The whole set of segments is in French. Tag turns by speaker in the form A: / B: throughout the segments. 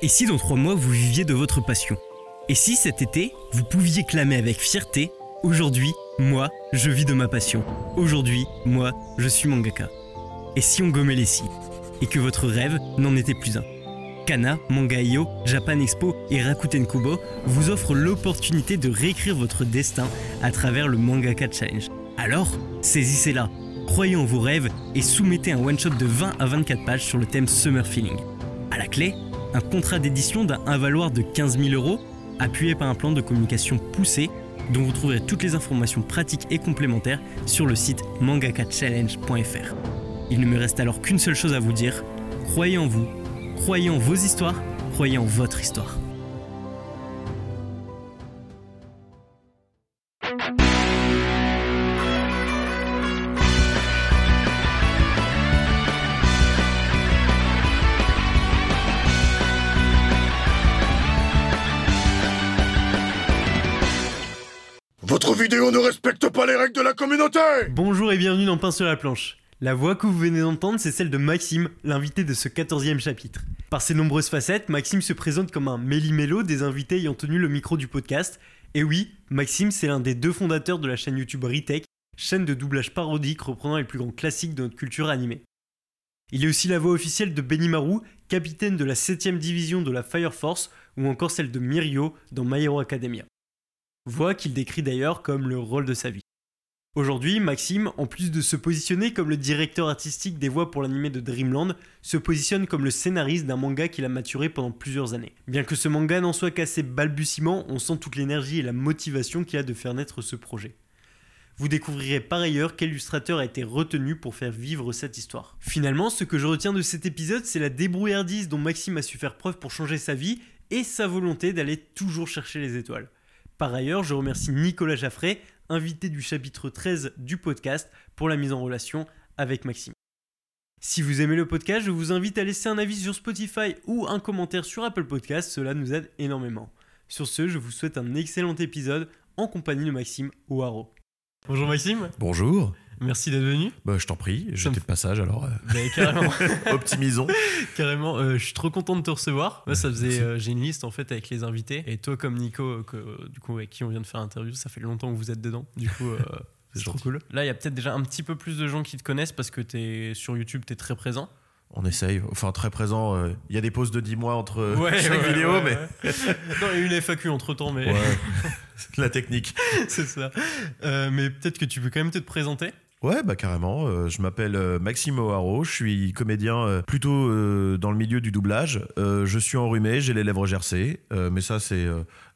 A: Et si dans trois mois vous viviez de votre passion? Et si cet été, vous pouviez clamer avec fierté Aujourd'hui, moi, je vis de ma passion. Aujourd'hui, moi, je suis mangaka. Et si on gommait les si Et que votre rêve n'en était plus un? Kana, Manga.io, Japan Expo et Rakuten Kubo vous offrent l'opportunité de réécrire votre destin à travers le Mangaka Challenge. Alors, saisissez-la, croyez en vos rêves et soumettez un one-shot de 20 à 24 pages sur le thème Summer Feeling. À la clé, un contrat d'édition d'un valoir de 15 000 euros, appuyé par un plan de communication poussé, dont vous trouverez toutes les informations pratiques et complémentaires sur le site mangakachallenge.fr. Il ne me reste alors qu'une seule chose à vous dire, croyez en vous, croyez en vos histoires, croyez en votre histoire. Bonjour et bienvenue dans Pain sur la planche. La voix que vous venez d'entendre, c'est celle de Maxime, l'invité de ce 14e chapitre. Par ses nombreuses facettes, Maxime se présente comme un méli-mélo des invités ayant tenu le micro du podcast. Et oui, Maxime, c'est l'un des deux fondateurs de la chaîne YouTube Retech, chaîne de doublage parodique reprenant les plus grands classiques de notre culture animée. Il est aussi la voix officielle de Benimaru, capitaine de la 7ème division de la Fire Force, ou encore celle de Mirio dans My Hero Academia. Voix qu'il décrit d'ailleurs comme le rôle de sa vie. Aujourd'hui, Maxime, en plus de se positionner comme le directeur artistique des voix pour l'animé de Dreamland, se positionne comme le scénariste d'un manga qu'il a maturé pendant plusieurs années. Bien que ce manga n'en soit qu'à ses balbutiements, on sent toute l'énergie et la motivation qu'il a de faire naître ce projet. Vous découvrirez par ailleurs quel illustrateur a été retenu pour faire vivre cette histoire. Finalement, ce que je retiens de cet épisode, c'est la débrouillardise dont Maxime a su faire preuve pour changer sa vie et sa volonté d'aller toujours chercher les étoiles. Par ailleurs, je remercie Nicolas Jaffray, invité du chapitre 13 du podcast, pour la mise en relation avec Maxime. Si vous aimez le podcast, je vous invite à laisser un avis sur Spotify ou un commentaire sur Apple Podcast, cela nous aide énormément. Sur ce, je vous souhaite un excellent épisode en compagnie de Maxime O'Haro. Bonjour Maxime,
B: Bonjour.
A: Merci d'être venu.
B: Bah, je t'en prie, j'étais de passage alors. euh,
A: Mais carrément,
B: optimisons.
A: carrément euh, je suis trop content de te recevoir. Moi, ça faisait, euh, j'ai une liste en fait avec les invités. Et toi, comme Nico, que, du coup, avec qui on vient de faire l'interview, ça fait longtemps que vous êtes dedans. Du coup, c'est trop cool. Là, il y a peut-être déjà un petit peu plus de gens qui te connaissent parce que es, sur YouTube, tu es très présent.
B: On essaye. Enfin, très présent. euh, Il y a des pauses de 10 mois entre chaque
A: ouais,
B: vidéo,
A: ouais,
B: mais.
A: non, il y a eu une FAQ entre temps, mais.
B: La technique.
A: c'est ça. Euh, mais peut-être que tu peux quand même te présenter.
B: Ouais, bah carrément. euh, je m'appelle euh, Maxime. Je suis comédien euh, plutôt euh, dans le milieu du doublage. Je suis enrhumé, j'ai les lèvres gercées. mais ça, c'est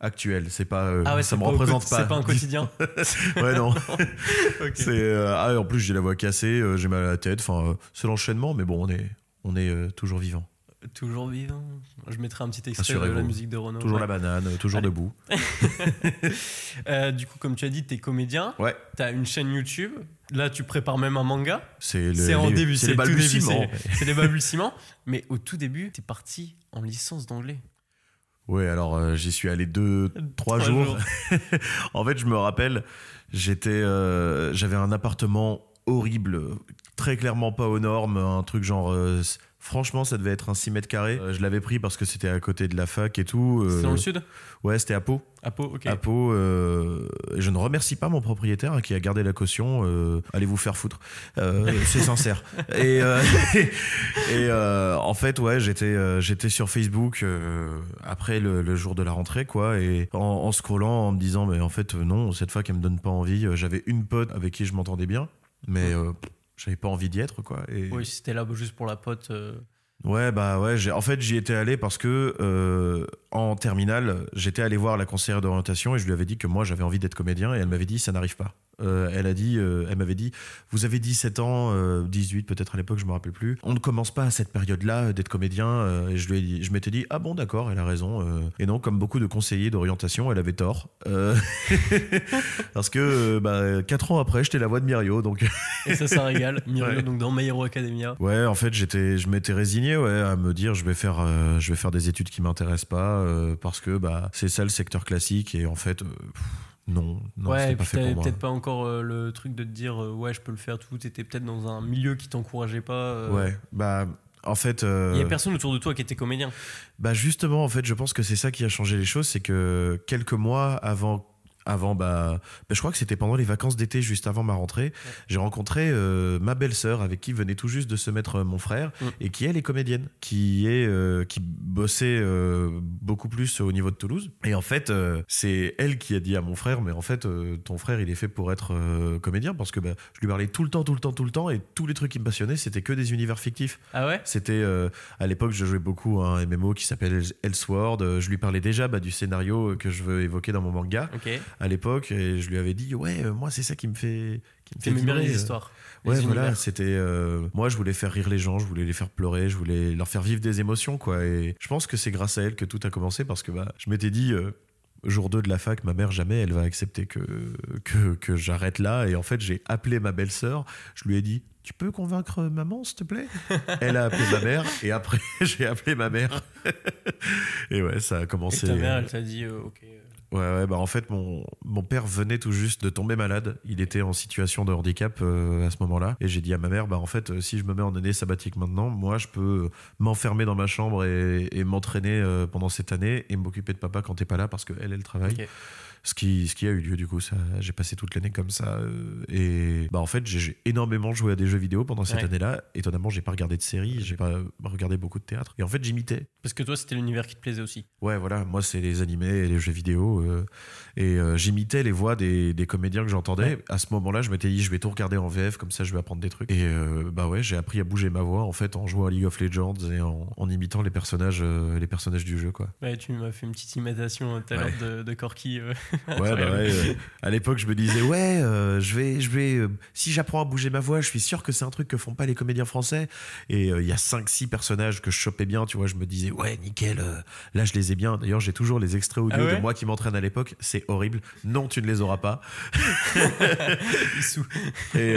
B: actuel. C'est pas. euh, ça
A: c'est
B: me
A: pas
B: représente pas.
A: C'est pas un quotidien.
B: ouais, non.
A: Ok.
B: C'est euh, ah, en plus j'ai la voix cassée, j'ai mal à la tête. Enfin, c'est l'enchaînement, mais bon, on est on est toujours vivant.
A: Toujours vivant. Je mettrai un petit extrait de la musique de Renaud.
B: Toujours
A: Ouais.
B: la banane, toujours
A: Allez.
B: debout.
A: Euh, du coup, comme tu as dit, tu es comédien.
B: Ouais.
A: Tu as une chaîne YouTube. Là, tu prépares même un manga.
B: C'est le-
A: en
B: les-
A: début,
B: c'est les balbutiements.
A: c'est les balbutiements. Mais au tout début, tu es parti en licence d'anglais.
B: Ouais, alors euh, j'y suis allé deux, trois,
A: Trois
B: jours.
A: jours.
B: en fait, je me rappelle, j'étais, euh, j'avais un appartement horrible, très clairement pas aux normes, un truc genre. Franchement, ça devait être un 6 mètres carrés. Euh, je l'avais pris parce que c'était à côté de la fac et tout. euh,
A: C'est dans le sud
B: Ouais, c'était à Pau.
A: À Pau, ok.
B: À Pau. euh, je ne remercie pas mon propriétaire hein, qui a gardé la caution. euh, allez vous faire foutre. C'est sincère. Et, et en fait, ouais, j'étais j'étais sur Facebook après le, le jour de la rentrée, quoi, et en, en scrollant, en me disant, mais en fait, non, cette fac, elle me donne pas envie. J'avais une pote avec qui je m'entendais bien, mais j'avais pas envie d'y être, quoi. Et,
A: Oui, c'était là juste pour la pote. euh,
B: Ouais, bah ouais, j'ai- en fait, j'y étais allé parce que euh, en terminale, j'étais allé voir la conseillère d'orientation et je lui avais dit que moi j'avais envie d'être comédien et elle m'avait dit ça n'arrive pas. Euh, elle a dit, euh, elle m'avait dit, vous avez 17 ans, euh, 18 peut-être à l'époque, je me rappelle plus. On ne commence pas à cette période-là euh, d'être comédien. euh, et je lui ai dit, je m'étais dit, ah bon, d'accord, elle a raison. euh. et non, comme beaucoup de conseillers d'orientation, elle avait tort. Euh, parce que euh, bah, 4 ans après, j'étais la voix de Mirio, donc.
A: Et ça, ça régale. Mirio,
B: Ouais.
A: donc dans My Hero Academia.
B: Ouais, en fait, j'étais, je m'étais résigné, ouais, à me dire, je vais faire, euh, je vais faire des études qui m'intéressent pas, euh, parce que bah, c'est ça le secteur classique, et en fait, euh, pff, non, non,
A: ouais,
B: pas fait pour moi.
A: peut-être pas encore euh, le truc de te dire euh, ouais, je peux le faire tout. T'étais peut-être dans un milieu qui t'encourageait pas. euh,
B: Ouais, bah, En fait,
A: Il y a personne autour de toi qui était comédien.
B: bah justement, en fait, je pense que c'est ça qui a changé les choses, c'est que quelques mois avant avant bah, bah, je crois que c'était pendant les vacances d'été juste avant ma rentrée j'ai rencontré euh, ma belle-sœur avec qui venait tout juste de se mettre euh, mon frère
A: Mm.
B: et qui elle est comédienne qui est euh, qui bossait beaucoup plus au niveau de Toulouse et en fait c'est elle qui a dit à mon frère mais en fait ton frère il est fait pour être comédien parce que bah, je lui parlais tout le temps tout le temps tout le temps et tous les trucs qui me passionnaient c'était que des univers fictifs
A: Ah ouais?
B: C'était à l'époque, je jouais beaucoup à un MMO qui s'appelle Elsword. Euh, Je lui parlais déjà bah, du scénario que je veux évoquer dans mon manga
A: Ok.
B: À l'époque, et je lui avais dit ouais, euh, moi c'est ça qui me fait qui me fait vibrer,
A: les
B: euh.
A: histoires.
B: Ouais,
A: les
B: voilà, c'était euh, moi je voulais faire rire les gens, je voulais les faire pleurer, je voulais leur faire vivre des émotions quoi. Et je pense que c'est grâce à elle que tout a commencé parce que bah, je m'étais dit. euh, Jour 2 de la fac, ma mère jamais elle va accepter que, que, que j'arrête là. Et en fait, j'ai appelé ma belle-sœur. Je lui ai dit Tu peux convaincre maman, s'il te plaît? Elle a appelé ma mère. Et après, j'ai appelé ma mère. et ouais, ça a
A: Et
B: commencé.
A: ta mère, elle t'a dit, euh, ok.
B: Ouais, ouais, bah en fait, mon, père venait tout juste de tomber malade. Il était en situation de handicap euh, à ce moment-là. Et j'ai dit à ma mère, bah en fait, euh, si je me mets en année sabbatique maintenant, moi, je peux m'enfermer dans ma chambre et, m'entraîner euh, pendant cette année et m'occuper de papa quand t'es pas là parce qu'elle, elle travaille. Ce qui, ce qui a eu lieu, du coup, ça, j'ai passé toute l'année comme ça. euh, et bah en fait, j'ai- j'ai énormément joué à des jeux vidéo pendant cette
A: Ouais.
B: année-là. Étonnamment, j'ai pas regardé de séries, j'ai pas regardé beaucoup de théâtre. Et en fait, j'imitais.
A: Parce que toi, c'était l'univers qui te plaisait aussi.
B: Ouais, voilà, moi c'est les animés et les jeux vidéo. euh, et euh, j'imitais les voix des, des comédiens que j'entendais. À ce moment-là, je m'étais dit, je vais tout regarder en VF, comme ça je vais apprendre des trucs. Et euh, bah ouais, j'ai appris à bouger ma voix en fait en jouant à League of Legends et en, en imitant les personnages, euh, les personnages du jeu, quoi.
A: Ouais, tu m'as fait une petite imitation euh, tout à
B: Ouais.
A: l'heure de, de Corky. euh.
B: Ouais, bah ouais, euh, à l'époque, je me disais, ouais, euh, je vais, je vais, euh, si j'apprends à bouger ma voix, je suis sûr que c'est un truc que font pas les comédiens français. Et euh, il y a 5-6 personnages que je chopais bien, tu vois, je me disais, ouais, nickel, là je les ai bien. D'ailleurs, j'ai toujours les extraits audio
A: Ah ouais
B: de moi qui m'entraîne à l'époque, c'est horrible. Non, tu ne les auras pas. Et,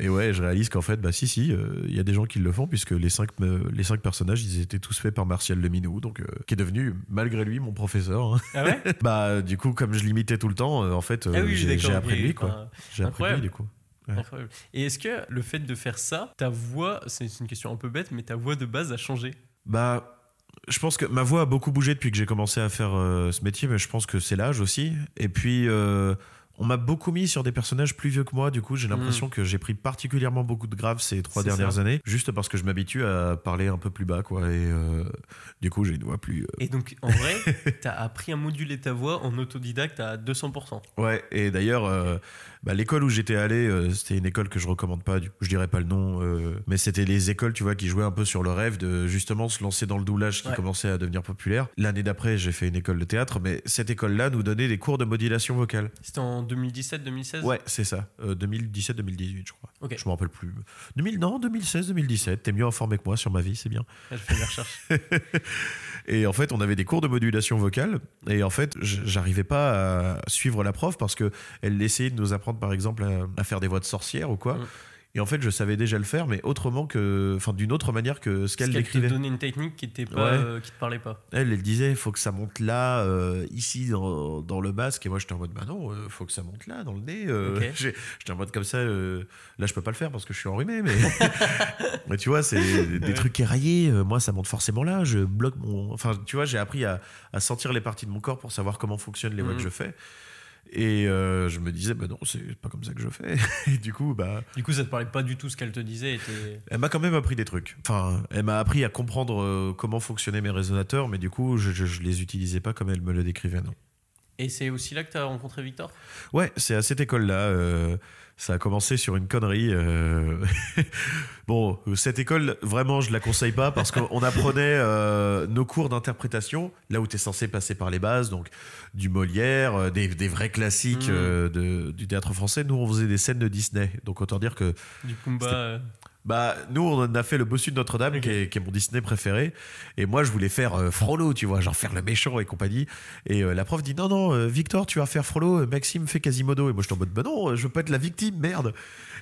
B: et ouais, je réalise qu'en fait, bah si, si, il y a des gens qui le font, puisque les 5 les cinq personnages, ils étaient tous faits par Martial Leminou, donc, qui est devenu, malgré lui, mon professeur. hein.
A: Ah ouais
B: bah, du coup, comme je l'imitais tout le temps, euh, en fait,
A: Ah oui,
B: j'ai appris de lui, quoi. J'ai appris de lui, du coup. Ouais.
A: Incroyable. Et est-ce que le fait de faire ça, ta voix, c'est c'est une question un peu bête, mais ta voix de base a changé?
B: Bah, je pense que ma voix a beaucoup bougé depuis que j'ai commencé à faire euh, ce métier, mais je pense que c'est l'âge aussi. Et puis, euh, on m'a beaucoup mis sur des personnages plus vieux que moi. Du coup, j'ai l'impression que j'ai pris particulièrement beaucoup de graves ces trois
A: Mm.
B: Dernières
A: ça.
B: années, juste parce que je m'habitue à parler un peu plus bas, quoi. Et euh, du coup, j'ai une voix plus. euh,
A: Et donc, en vrai, t'as appris à moduler ta voix en autodidacte à 200%.
B: Ouais, et d'ailleurs, euh, bah, l'école où j'étais allé, euh, c'était une école que je recommande pas, du coup, je dirais pas le nom, euh, mais c'était les écoles, tu vois, qui jouaient un peu sur le rêve de justement se lancer dans le doublage qui
A: Ouais.
B: commençait à devenir populaire. L'année d'après, j'ai fait une école de théâtre, mais cette école-là nous donnait des cours de modulation vocale.
A: C'était en 2017-2016
B: Ouais, c'est ça, euh, 2017-2018, je crois.
A: Ok.
B: Je me rappelle plus. 2000, non, 2016-2017. T'es mieux informé que moi sur ma vie, c'est bien.
A: Ah, Je fais mes recherches.
B: Et en fait, on avait des cours de modulation vocale. Et en fait, j'arrivais pas à suivre la prof parce que elle essayait de nous apprendre, par exemple, à, à faire des voix de sorcière ou quoi.
A: Mm.
B: Et en fait, je savais déjà le faire, mais autrement que, enfin, d'une autre manière que ce qu'elle
A: qu'elle te
B: décrivait.
A: donnait une technique qui, était pas,
B: Ouais.
A: euh, qui te parlait pas.
B: Elle, elle disait, il faut que ça monte là, euh, ici, dans, dans le basque. Et moi, j'étais en mode, bah non, il faut que ça monte là, dans le nez. euh.
A: Ok.
B: J'ai- J'étais en mode comme ça, euh, là, je peux pas le faire parce que je suis enrhumé, mais. mais tu vois, c'est des, trucs éraillés. euh, Moi, ça monte forcément là. Je bloque mon. Enfin, tu vois, j'ai appris à, à sentir les parties de mon corps pour savoir comment fonctionnent les voix que je fais. Et euh, je me disais, bah non, c'est pas comme ça que je fais. Et du coup, bah.
A: Du coup, ça te parlait pas du tout ce qu'elle te disait.
B: Elle m'a quand même appris des trucs. Enfin, elle m'a appris à comprendre euh, comment fonctionnaient mes résonateurs, mais du coup, je, je, je les utilisais pas comme elle me le décrivait, non.
A: Et c'est aussi là que t'as rencontré Victor?
B: Ouais, c'est à cette école-là. euh, ça a commencé sur une connerie. euh. bon, cette école, vraiment, je la conseille pas parce qu'on apprenait euh, nos cours d'interprétation, là où tu es censé passer par les bases, donc du Molière, euh, des, des vrais classiques euh, de- du théâtre français. Nous, on faisait des scènes de Disney. Donc, autant dire que
A: Du Pumba
B: bah, nous, on a fait le bossu de Notre-Dame, qui, est, qui est mon Disney préféré. Et moi, je voulais faire euh, Frollo, tu vois, genre faire le méchant et compagnie. Et euh, la prof dit Non, non, euh, Victor, tu vas faire Frollo, Maxime fait Quasimodo. Et moi, je suis en mode Bah non, je veux pas être la victime, merde.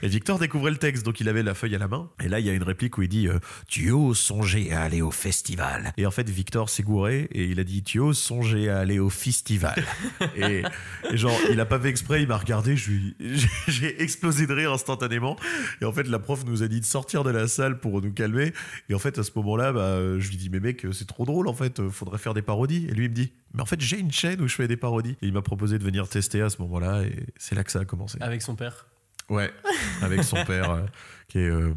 B: Et Victor découvrait le texte, donc il avait la feuille à la main. Et là, il y a une réplique où il dit euh, Tu oses songer à aller au festival. Et en fait, Victor s'est gouré et il a dit Tu oses songer à aller au festival. et, et genre, il a pas fait exprès, il m'a regardé, j'ai explosé de rire instantanément. Et en fait, la prof nous a dit de sortir de la salle pour nous calmer. Et en fait, à ce moment-là, bah, je lui dis, mais mec, c'est trop drôle, en fait, faudrait faire des parodies. Et lui, il me dit, mais en fait, j'ai une chaîne où je fais des parodies. Et il m'a proposé de venir tester à ce moment-là, et c'est là que ça a commencé.
A: Avec son père?
B: Ouais, avec son père, euh, qui est. euh,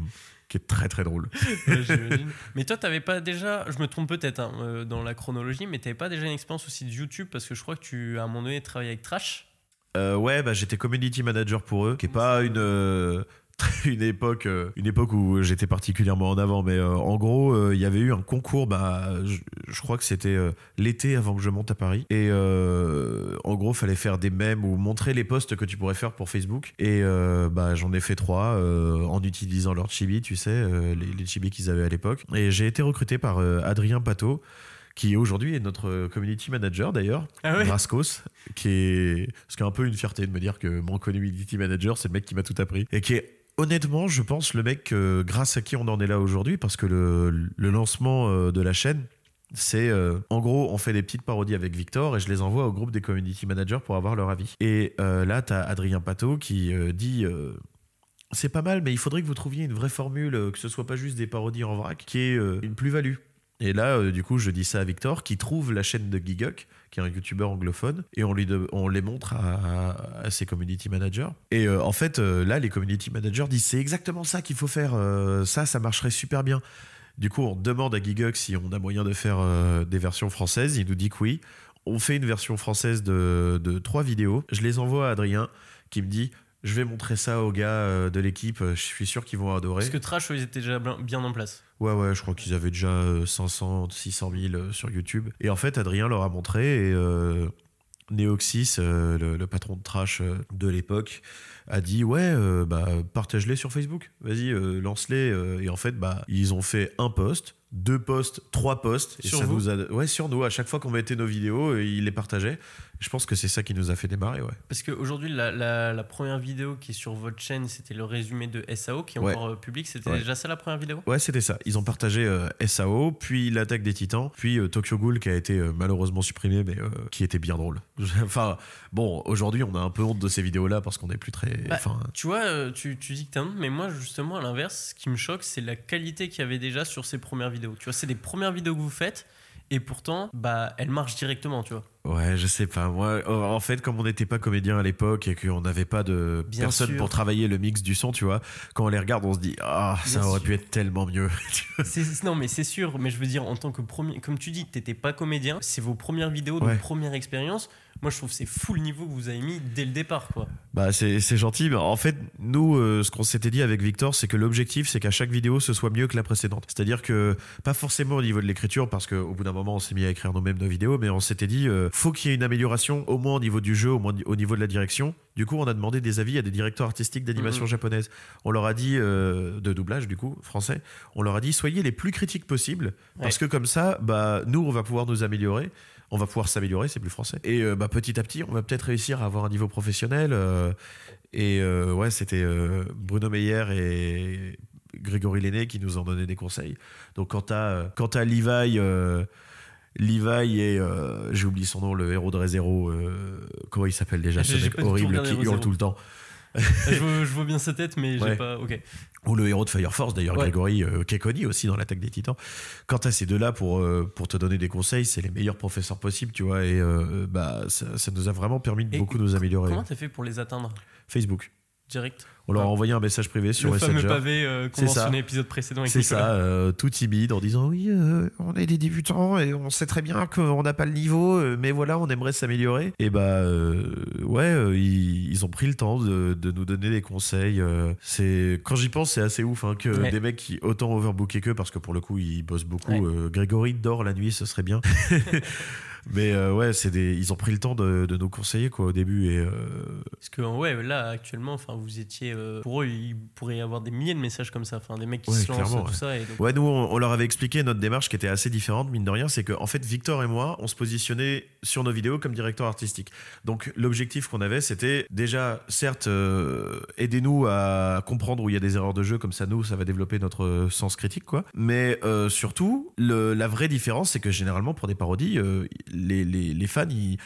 B: qui est très très drôle.
A: Ouais, mais toi, t'avais pas déjà, je me trompe peut-être hein, euh, dans la chronologie, mais t'avais pas déjà une expérience aussi de YouTube parce que je crois que tu, à un moment donné, travaillais avec Trash?
B: Euh, ouais, bah, j'étais community manager pour eux, qui est pas une. une époque euh, une époque où j'étais particulièrement en avant mais euh, en gros euh, il y avait eu un concours bah je, je crois que c'était l'été avant que je monte à Paris. Et en gros fallait faire des mèmes ou montrer les posts que tu pourrais faire pour Facebook. Et bah j'en ai fait trois en utilisant leur chibi tu sais les, les chibis qu'ils avaient à l'époque. Et j'ai été recruté par Adrien Pato qui aujourd'hui est notre community manager d'ailleurs,
A: Ah ouais?
B: Rascos, qui est ce qui est un peu une fierté de me dire que mon community manager, c'est le mec qui m'a tout appris. Et qui est honnêtement, je pense, le mec euh, grâce à qui on en est là aujourd'hui parce que le, lancement euh, de la chaîne. C'est euh, en gros, on fait des petites parodies avec Victor et je les envoie au groupe des community managers pour avoir leur avis. Et là, t'as Adrien Pato qui dit c'est pas mal, mais il faudrait que vous trouviez une vraie formule, que ce soit pas juste des parodies en vrac, qui est une plus-value. Et là, du coup, je dis ça à Victor, qui trouve la chaîne de Gigok, qui est un youtubeur anglophone, et on, lui on les montre à, ses community managers. Et euh, en fait, euh, là, les community managers disent c'est exactement ça qu'il faut faire, euh, ça, ça marcherait super bien. Du coup, on demande à Gigok si on a moyen de faire des versions françaises. Il nous dit que oui. On fait une version française de trois vidéos. Je les envoie à Adrien, qui me dit je vais montrer ça aux gars euh, de l'équipe. Je suis sûr qu'ils vont adorer.
A: Parce que Trash, ils étaient déjà bien en place.
B: Ouais, ouais, je crois qu'ils avaient déjà euh, 500, 600 000 euh, sur YouTube. Et en fait, Adrien leur a montré et euh, Neoxys, euh, le, le patron de trash euh, de l'époque, a dit Ouais, euh, bah, partage-les sur Facebook. Vas-y, euh, lance-les. euh. et en fait, bah, ils ont fait un post, deux posts, trois posts. Et
A: Sur
B: ça
A: vous
B: nous a. Ouais, sur nous. À chaque fois qu'on mettait nos vidéos, euh, ils les partageaient. Je pense que c'est ça qui nous a fait démarrer, ouais.
A: Parce qu'aujourd'hui, la, la, la première vidéo qui est sur votre chaîne, c'était le résumé de SAO qui est
B: Ouais.
A: encore euh, public. C'était
B: Ouais.
A: déjà ça la première vidéo?
B: Ouais, c'était ça. Ils ont partagé euh, SAO, puis l'attaque des titans, puis euh, Tokyo Ghoul qui a été euh, malheureusement supprimé, mais qui était bien drôle. enfin, bon, aujourd'hui, on a un peu honte de ces vidéos-là parce qu'on n'est plus très.
A: Bah,
B: Enfin,
A: Tu vois, tu, tu dis que t'as honte, mais moi, justement, à l'inverse, ce qui me choque, c'est la qualité qu'il y avait déjà sur ces premières vidéos. Tu vois, c'est les premières vidéos que vous faites, et pourtant, bah, elles marchent directement, tu vois.
B: Ouais, je sais pas. Moi, en fait, comme on n'était pas comédien à l'époque et qu'on n'avait pas de
A: Bien
B: personne
A: sûr.
B: pour travailler le mix du son, tu vois, quand on les regarde, on se dit Ah, ça
A: Bien
B: aurait
A: sûr.
B: pu être tellement mieux.
A: Non, mais c'est sûr, mais je veux dire, en tant que premier, comme tu dis, t'étais pas comédien, c'est vos premières vidéos,
B: Ouais.
A: de première expérience. Moi, je trouve que c'est fou le niveau que vous avez mis dès le départ, quoi.
B: Bah c'est gentil, mais en fait nous euh, ce qu'on s'était dit avec Victor c'est que l'objectif c'est qu'à chaque vidéo ce soit mieux que la précédente. C'est-à-dire que pas forcément au niveau de l'écriture parce qu'au bout d'un moment on s'est mis à écrire nous-mêmes nos vidéos, mais on s'était dit euh, faut qu'il y ait une amélioration au moins au niveau du jeu, au moins au niveau de la direction. Du coup on a demandé des avis à des directeurs artistiques d'animation
A: Mhm.
B: japonaise. On leur a dit euh, de doublage du coup français. On leur a dit soyez les plus critiques possibles parce que comme ça bah nous on va pouvoir nous améliorer on va pouvoir s'améliorer, c'est plus français. Et euh, bah, petit à petit, on va peut-être réussir à avoir un niveau professionnel. euh, et euh, ouais, c'était Bruno Meyer et Grégory Lenné qui nous ont donné des conseils. Donc quand t'as euh, quand t'as Levi, Levi et j'ai oublié son nom, le héros de ReZero, comment il s'appelle déjà ce mec horrible qui hurle tout le temps.
A: je, vois, je vois bien sa tête, mais j'ai pas. Ok.
B: Ou le héros de Fire Force, d'ailleurs,
A: Ouais.
B: Grégory euh, Kekoni aussi dans l'attaque des titans. Quant à ces deux-là, pour, euh, pour te donner des conseils, c'est les meilleurs professeurs possibles, tu vois, et euh, bah, ça, ça nous a vraiment permis de
A: Et
B: beaucoup nous améliorer.
A: Comment t'as fait pour les atteindre?
B: Facebook.
A: direct?
B: On leur a
A: Ah.
B: envoyé un message privé sur
A: Le fameux
B: Messenger.
A: pavé euh,
B: C'est ça.
A: conventionné épisode précédent
B: C'est ça, euh, tout timide en disant oui, euh, on est des débutants et on sait très bien qu'on n'a pas le niveau, euh, mais voilà, on aimerait s'améliorer. Et bah euh, ouais, euh, ils, ils ont pris le temps de, de nous donner des conseils. euh, c'est quand j'y pense, c'est assez ouf hein, que
A: Ouais.
B: des mecs qui autant overbooké que parce que pour le coup ils bossent beaucoup.
A: Ouais.
B: euh, Grégory dort la nuit, ce serait bien. mais euh, ouais, c'est des, ils ont pris le temps de, de nous conseiller quoi au début et euh,
A: Parce que ouais, là actuellement, enfin, vous étiez euh, pour eux, il pourrait y avoir des milliers de messages comme ça, enfin, des mecs qui
B: Ouais,
A: se lancent tout
B: ouais.
A: ça. Et donc,
B: Ouais, nous, on, on leur avait expliqué notre démarche qui était assez différente, mine de rien. C'est que, en fait, Victor et moi, on se positionnait sur nos vidéos comme directeur artistique. Donc, l'objectif qu'on avait, c'était déjà, certes, aidez-nous à comprendre où il y a des erreurs de jeu, comme ça, nous, ça va développer notre sens critique, quoi. Mais surtout, le- la vraie différence, c'est que généralement, pour des parodies, les, fans, ils-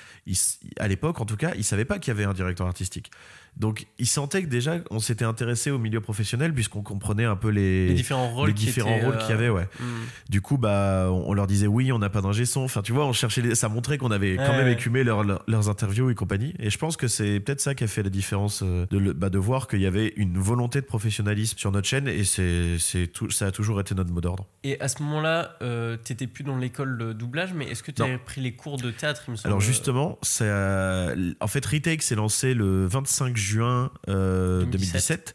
B: à l'époque, en tout cas, ils savaient pas qu'il y avait un directeur artistique. Donc, il sentait que déjà, on s'était intéressé au milieu professionnel puisqu'on comprenait un peu les,
A: Les différents rôles euh,
B: qu'il y avait, ouais.
A: hmm.
B: Du coup, bah, on on leur disait oui, on n'a pas d'ingé son. Enfin, tu vois, on cherchait les- ça montrait qu'on avait quand
A: Ouais,
B: même écumé leur- leur- leurs interviews et compagnie. Et je pense que c'est peut-être ça qui a fait la différence euh, de, le- bah, de voir qu'il y avait une volonté de professionnalisme sur notre chaîne et c'est, tout, ça a toujours été notre mot d'ordre.
A: Et à ce moment-là, euh, t'étais plus dans l'école de doublage, mais est-ce que tu avais pris les cours de théâtre, il me semble
B: Alors justement, ça, en fait, Retake s'est lancé le 25 juin euh,
A: 2017.
B: 2017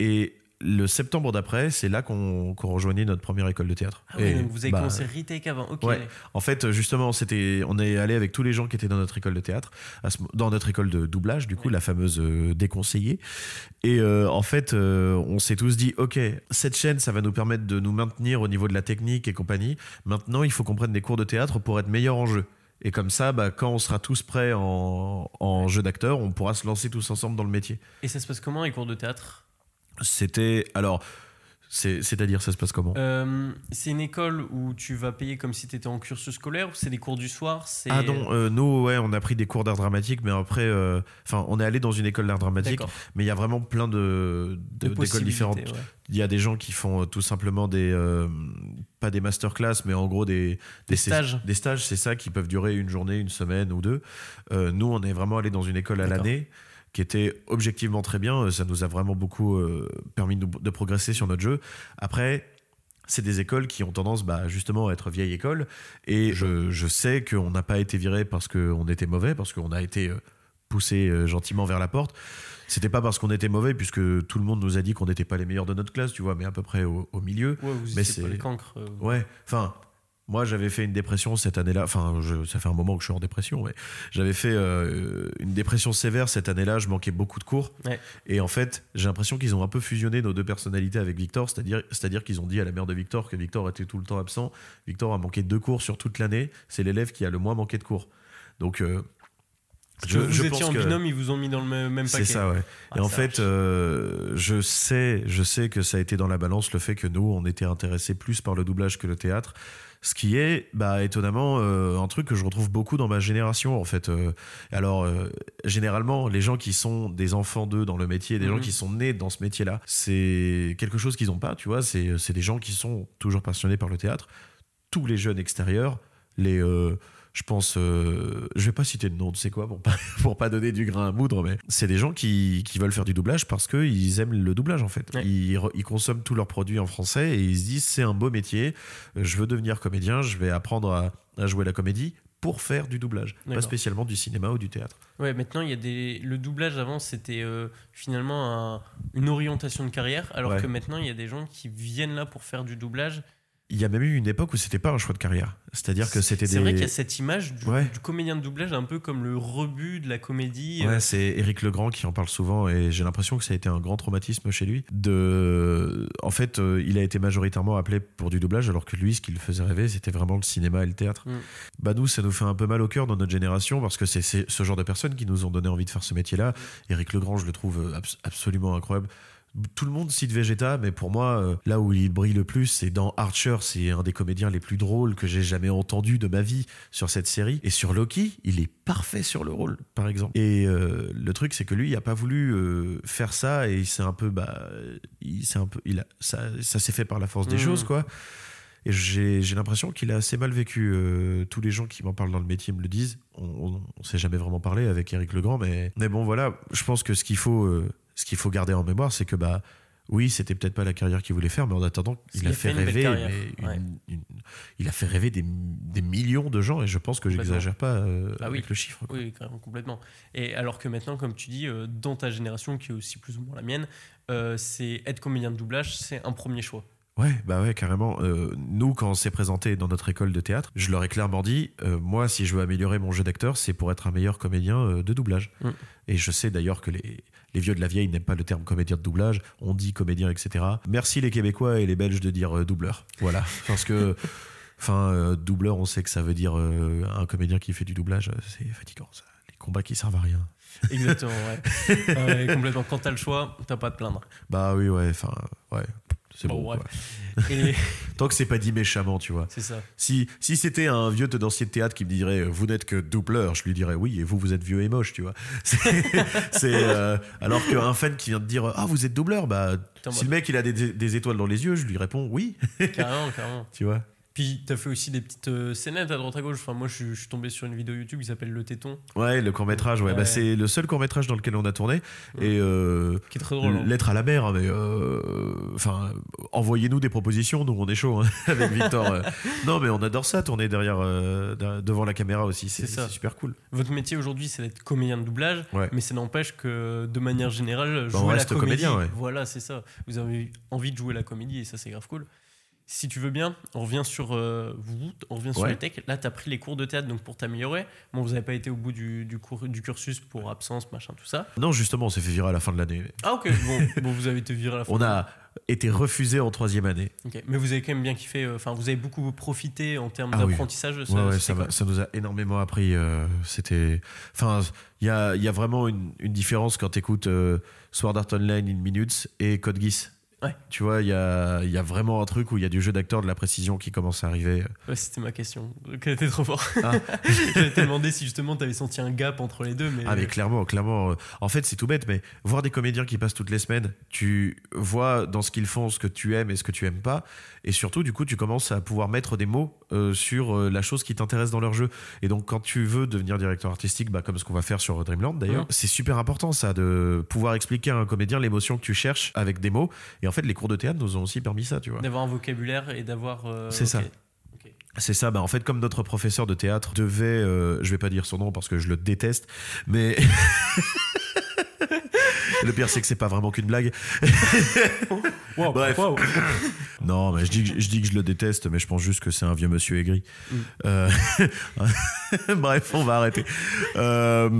B: et le septembre d'après, c'est là qu'on, qu'on rejoignait notre première école de théâtre.
A: Ah oui,
B: Et,
A: donc vous avez
B: bah,
A: commencé retake avant. Ok.
B: Ouais. En fait, justement, c'était, on est allé avec tous les gens qui étaient dans notre école de théâtre, dans notre école de doublage, du coup,
A: Ouais.
B: la fameuse euh, déconseillée. Et euh, en fait, euh, on s'est tous dit, ok, cette chaîne, ça va nous permettre de nous maintenir au niveau de la technique et compagnie. Maintenant, il faut qu'on prenne des cours de théâtre pour être meilleur en jeu. Et comme ça, bah, quand on sera tous prêts en, en jeu d'acteur, on pourra se lancer tous ensemble dans le métier.
A: Et ça se passe comment les cours de théâtre?
B: C'était, alors, c'est, c'est-à-dire, ça se passe comment?
A: Euh, C'est une école où tu vas payer comme si tu étais en cursus scolaire ou c'est des cours du soir?
B: Ah non, euh, nous, ouais, on a pris des cours d'art dramatique, mais après, euh, enfin, on est allé dans une école d'art dramatique, mais il y a vraiment plein de, de- d'écoles
A: possibilités,
B: différentes.
A: ouais.
B: Il y a des gens qui font tout simplement des, pas des masterclass, mais en gros des,
A: Des stages.
B: Des stages, c'est ça, qui peuvent durer une journée, une semaine ou deux. Euh, nous, on est vraiment allé dans une école à l'année qui était objectivement très bien. Euh, Ça nous a vraiment beaucoup euh, permis de, de progresser sur notre jeu. Après, c'est des écoles qui ont tendance bah, justement à être vieille école. Et je, je sais qu'on n'a pas été viré parce qu'on était mauvais, parce qu'on a été poussé gentiment vers la porte. C'était pas parce qu'on était mauvais, puisque tout le monde nous a dit qu'on n'était pas les meilleurs de notre classe, tu vois, mais à peu près au, au milieu.
A: Ouais, vous
B: Mais
A: étiez pas
B: c'est-
A: les cancres. euh,
B: Ouais, enfin, moi j'avais fait une dépression cette année-là. Enfin, je- ça fait un moment que je suis en dépression, mais j'avais fait euh, une dépression sévère cette année-là. Je manquais beaucoup de cours.
A: Ouais.
B: Et en fait, j'ai l'impression qu'ils ont un peu fusionné nos deux personnalités avec Victor, c'est-à-dire, c'est-à-dire qu'ils ont dit à la mère de Victor que Victor était tout le temps absent. Victor a manqué deux cours sur toute l'année. C'est l'élève qui a le moins manqué de cours. Donc, euh,
A: Que vous étiez
B: pense
A: en binôme, ils vous ont mis dans le même, paquet.
B: c'est ça, ouais.
A: Ah,
B: et en fait, euh, je sais, je sais que ça a été dans la balance le fait que nous, on était intéressés plus par le doublage que le théâtre. Ce qui est, bah, étonnamment, euh, un truc que je retrouve beaucoup dans ma génération, en fait. Euh, alors, généralement, les gens qui sont des enfants d'eux dans le métier, des
A: Mhm.
B: gens qui sont nés dans ce métier-là, c'est quelque chose qu'ils n'ont pas, tu vois. C'est c'est des gens qui sont toujours passionnés par le théâtre. Tous les jeunes extérieurs, les. Je pense, euh, je vais pas citer de nom, tu sais quoi, pour pas, pour pas donner du grain à moudre, mais c'est des gens qui, qui veulent faire du doublage parce qu'ils aiment le doublage en fait.
A: Ouais.
B: Ils, consomment tous leurs produits en français et ils se disent c'est un beau métier, je veux devenir comédien, je vais apprendre à, à jouer la comédie pour faire du doublage, pas spécialement du cinéma ou du théâtre.
A: Ouais, maintenant, il y a des... le doublage avant, c'était euh, finalement un- une orientation de carrière, alors
B: Ouais.
A: que maintenant, il y a des gens qui viennent là pour faire du doublage.
B: Il y a même eu une époque où c'était pas un choix de carrière, c'est-à-dire que c'était des.
A: C'est vrai qu'il y a cette image du,
B: Ouais.
A: du comédien de doublage un peu comme le rebut de la comédie.
B: Ouais,
A: euh,
B: c'est Éric Legrand qui en parle souvent et j'ai l'impression que ça a été un grand traumatisme chez lui. De, en fait, euh, il a été majoritairement appelé pour du doublage alors que lui, ce qui le faisait rêver, c'était vraiment le cinéma et le théâtre.
A: Mm.
B: Bah nous, ça nous fait un peu mal au cœur dans notre génération parce que c'est c'est ce genre de personnes qui nous ont donné envie de faire ce métier-là. Éric Legrand, je le trouve abs- absolument incroyable. Tout le monde cite Vegeta, mais pour moi, euh, là où il brille le plus, c'est dans Archer. C'est un des comédiens les plus drôles que j'ai jamais entendu de ma vie sur cette série. Et sur Loki, il est parfait sur le rôle, par exemple. Et euh, le truc, c'est que lui, il a pas voulu euh, faire ça et il s'est un peu, bah, il s'est un peu, il a, ça, ça s'est fait par la force des
A: Mhm.
B: choses, quoi. Et j'ai l'impression qu'il a assez mal vécu. Euh, tous les gens qui m'en parlent dans le métier me le disent. On, on, on s'est jamais vraiment parlé avec Eric Legrand, mais, mais bon, voilà. Je pense que ce qu'il faut, ce qu'il faut garder en mémoire, c'est que bah, oui, c'était peut-être pas la carrière qu'il voulait faire, mais en attendant, il,
A: Il
B: a fait rêver,
A: carrière,
B: mais
A: ouais.
B: une- une- il a fait rêver des, des millions de gens. Et je pense que j'exagère pas euh,
A: Ah oui.
B: avec le chiffre. quoi.
A: Oui, carrément, complètement. Et alors que maintenant, comme tu dis, euh, dans ta génération, qui est aussi plus ou moins la mienne, euh, c'est être comédien de doublage, c'est un premier choix.
B: Ouais, bah ouais, carrément. Euh, nous, quand on s'est présenté dans notre école de théâtre, je leur ai clairement dit, euh, moi, si je veux améliorer mon jeu d'acteur, c'est pour être un meilleur comédien euh, de doublage.
A: Mm.
B: Et je sais d'ailleurs que les, les vieux de la vieille n'aiment pas le terme comédien de doublage. On dit comédien, etc. Merci les Québécois et les Belges de dire euh, doubleur. Voilà, parce que. Enfin, euh, doubleur, on sait que ça veut dire euh, un comédien qui fait du doublage, c'est fatigant. Ça. Les combats qui servent à rien.
A: Exactement, ouais. Ouais, complètement. Quand t'as le choix, t'as pas à te plaindre.
B: Bah oui, ouais, enfin, ouais. C'est
A: Bon,
B: bon.
A: bref.
B: quoi.
A: Et
B: Tant que c'est pas dit méchamment, tu vois.
A: c'est ça.
B: Si, si c'était un vieux tenancier de théâtre qui me dirait vous n'êtes que doubleur, je lui dirais oui, et vous, vous êtes vieux et moche, tu vois. C'est, euh, alors qu'un fan qui vient de dire ah, vous êtes doubleur, bah, si le mec il a des, des étoiles dans les yeux, je lui réponds oui,
A: Carrément, carrément.
B: tu vois.
A: Puis t'as fait aussi des petites euh, scénettes à droite à gauche. Enfin, moi, je, suis- je suis tombé sur une vidéo YouTube qui s'appelle Le Téton,
B: Ouais, le court métrage, ouais.
A: Ouais.
B: Bah, c'est le seul court métrage dans lequel on a tourné. Et euh,
A: qui est très drôle. hein.
B: lettre à la mer, hein, mais euh, enfin, envoyez-nous des propositions, nous on est chaud hein, avec Victor. euh. non, mais on adore ça, tourner derrière, de- devant la caméra aussi, c'est super cool.
A: Votre métier aujourd'hui, c'est d'être comédien de doublage,
B: Ouais.
A: mais ça n'empêche que de manière générale,
B: Bah,
A: jouer la
B: reste
A: comédie.
B: comédien.
A: Voilà, c'est ça. Vous avez envie de jouer la comédie et ça, c'est grave cool. Si tu veux bien, on revient sur euh, vous, on revient sur
B: Ouais.
A: les techs. Là, tu as pris les cours de théâtre donc pour t'améliorer. Bon, vous n'avez pas été au bout du, du, cours, du cursus pour absence, machin, tout ça.
B: Non, justement, on s'est fait virer à la fin de l'année.
A: Ah, ok, bon, bon vous avez été viré à la fin.
B: On a été refusé en troisième année.
A: Ok. Mais vous avez quand même bien kiffé, euh, enfin, vous avez beaucoup profité en termes
B: Ah oui.
A: d'apprentissage de ce
B: Ouais, ouais, ça, nous a énormément appris. euh, C'était, enfin, il y a, y a vraiment une, une différence quand tu écoutes Sword Art Online in Minutes et Code Geass.
A: Ouais.
B: Tu vois, il y a, il y a vraiment un truc où il y a du jeu d'acteur, de la précision qui commence à arriver.
A: Ouais, c'était ma question. Était trop fort
B: Ah.
A: J'allais te demander si justement tu avais senti un gap entre les deux, mais.
B: Ah mais clairement, clairement. En fait, c'est tout bête, mais voir des comédiens qui passent toutes les semaines, tu vois dans ce qu'ils font ce que tu aimes et ce que tu aimes pas, et surtout, du coup, tu commences à pouvoir mettre des mots euh, sur euh, la chose qui t'intéresse dans leur jeu. Et donc, quand tu veux devenir directeur artistique, bah, comme ce qu'on va faire sur Dreamland d'ailleurs, c'est super important ça de pouvoir expliquer à un comédien l'émotion que tu cherches avec des mots. Et en fait, les cours de théâtre nous ont aussi permis ça, tu vois.
A: D'avoir un vocabulaire et d'avoir. euh,
B: C'est ça. C'est ça, bah en fait, comme notre professeur de théâtre devait, euh, je vais pas dire son nom parce que je le déteste, mais. Le pire, c'est que c'est pas vraiment qu'une blague.
A: Wow,
B: Bref.
A: wow.
B: Non, mais je dis, que- je dis que je le déteste, mais je pense juste que c'est un vieux monsieur aigri.
A: Mm.
B: Euh, Bref, on va arrêter. Euh,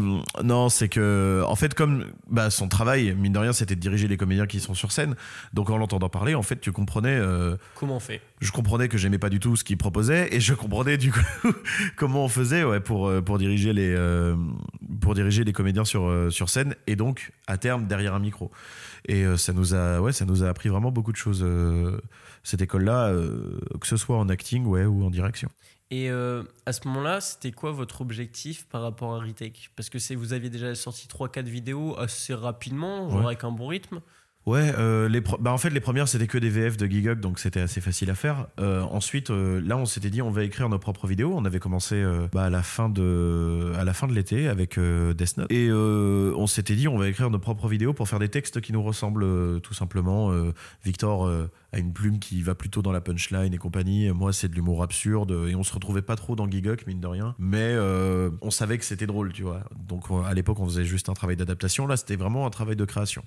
B: non, c'est que, en fait, comme bah, son travail, mine de rien, c'était de diriger les comédiens qui sont sur scène. Donc, en l'entendant parler, en fait, tu comprenais. euh,
A: Comment on fait?
B: je comprenais que j'aimais pas du tout ce qu'il proposait et je comprenais du coup comment on faisait ouais, pour, euh, pour, diriger les, pour diriger les comédiens sur, sur scène et donc à terme derrière un micro. Et euh, ça, nous a, ouais, ça nous a appris vraiment beaucoup de choses, euh, cette école-là, euh, que ce soit en acting ouais, ou en direction.
A: Et euh, à ce moment-là, c'était quoi votre objectif par rapport à Retake? Parce que vous aviez déjà sorti 3-4 vidéos assez rapidement, genre
B: Ouais.
A: avec un bon rythme.
B: Ouais, euh, bah en fait les premières c'était que des VF de Gigog donc c'était assez facile à faire. Euh, ensuite euh, là on s'était dit on va écrire nos propres vidéos. On avait commencé bah, à la fin de l'été avec Death Note et on s'était dit on va écrire nos propres vidéos pour faire des textes qui nous ressemblent tout simplement. Victor a une plume qui va plutôt dans la punchline et compagnie. Moi c'est de l'humour absurde et on se retrouvait pas trop dans Gigog mine de rien, mais on savait que c'était drôle tu vois. Donc on- à l'époque on faisait juste un travail d'adaptation. Là c'était vraiment un travail de création.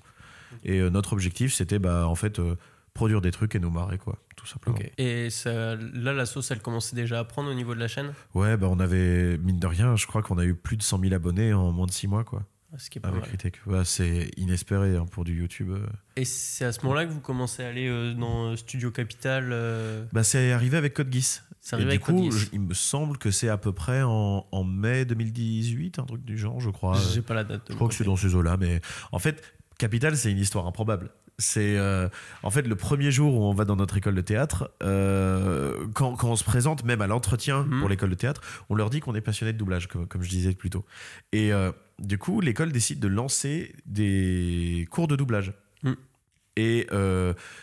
B: Et euh, notre objectif, c'était bah, en fait euh, produire des trucs et nous marrer, quoi, tout simplement.
A: Et ça, là, la sauce, elle commençait déjà à prendre au niveau de la chaîne?
B: Ouais, bah, on avait, mine de rien, je crois qu'on a eu plus de 100 000 abonnés en moins de 6 mois, quoi,
A: Ce qui est pas
B: avec. Ouais, c'est inespéré hein, pour du YouTube. euh.
A: Et c'est à ce moment-là que vous commencez à aller euh, dans Studio Capital euh,
B: Bah, c'est arrivé avec Code Geass. Et du coup,
A: Code Geass.
B: je- il me semble que c'est à peu près en, en mai 2018, un truc du genre, je crois.
A: J'ai pas la date.
B: Je crois que c'est dans ces eaux-là, mais en fait, Capital, c'est une histoire improbable. C'est euh, en fait le premier jour où on va dans notre école de théâtre, euh, quand, quand on se présente, même à l'entretien
A: Mhm.
B: pour l'école de théâtre, on leur dit qu'on est passionné de doublage, comme, comme je disais plus tôt. Et euh, du coup, l'école décide de lancer des cours de doublage.
A: Mhm.
B: Et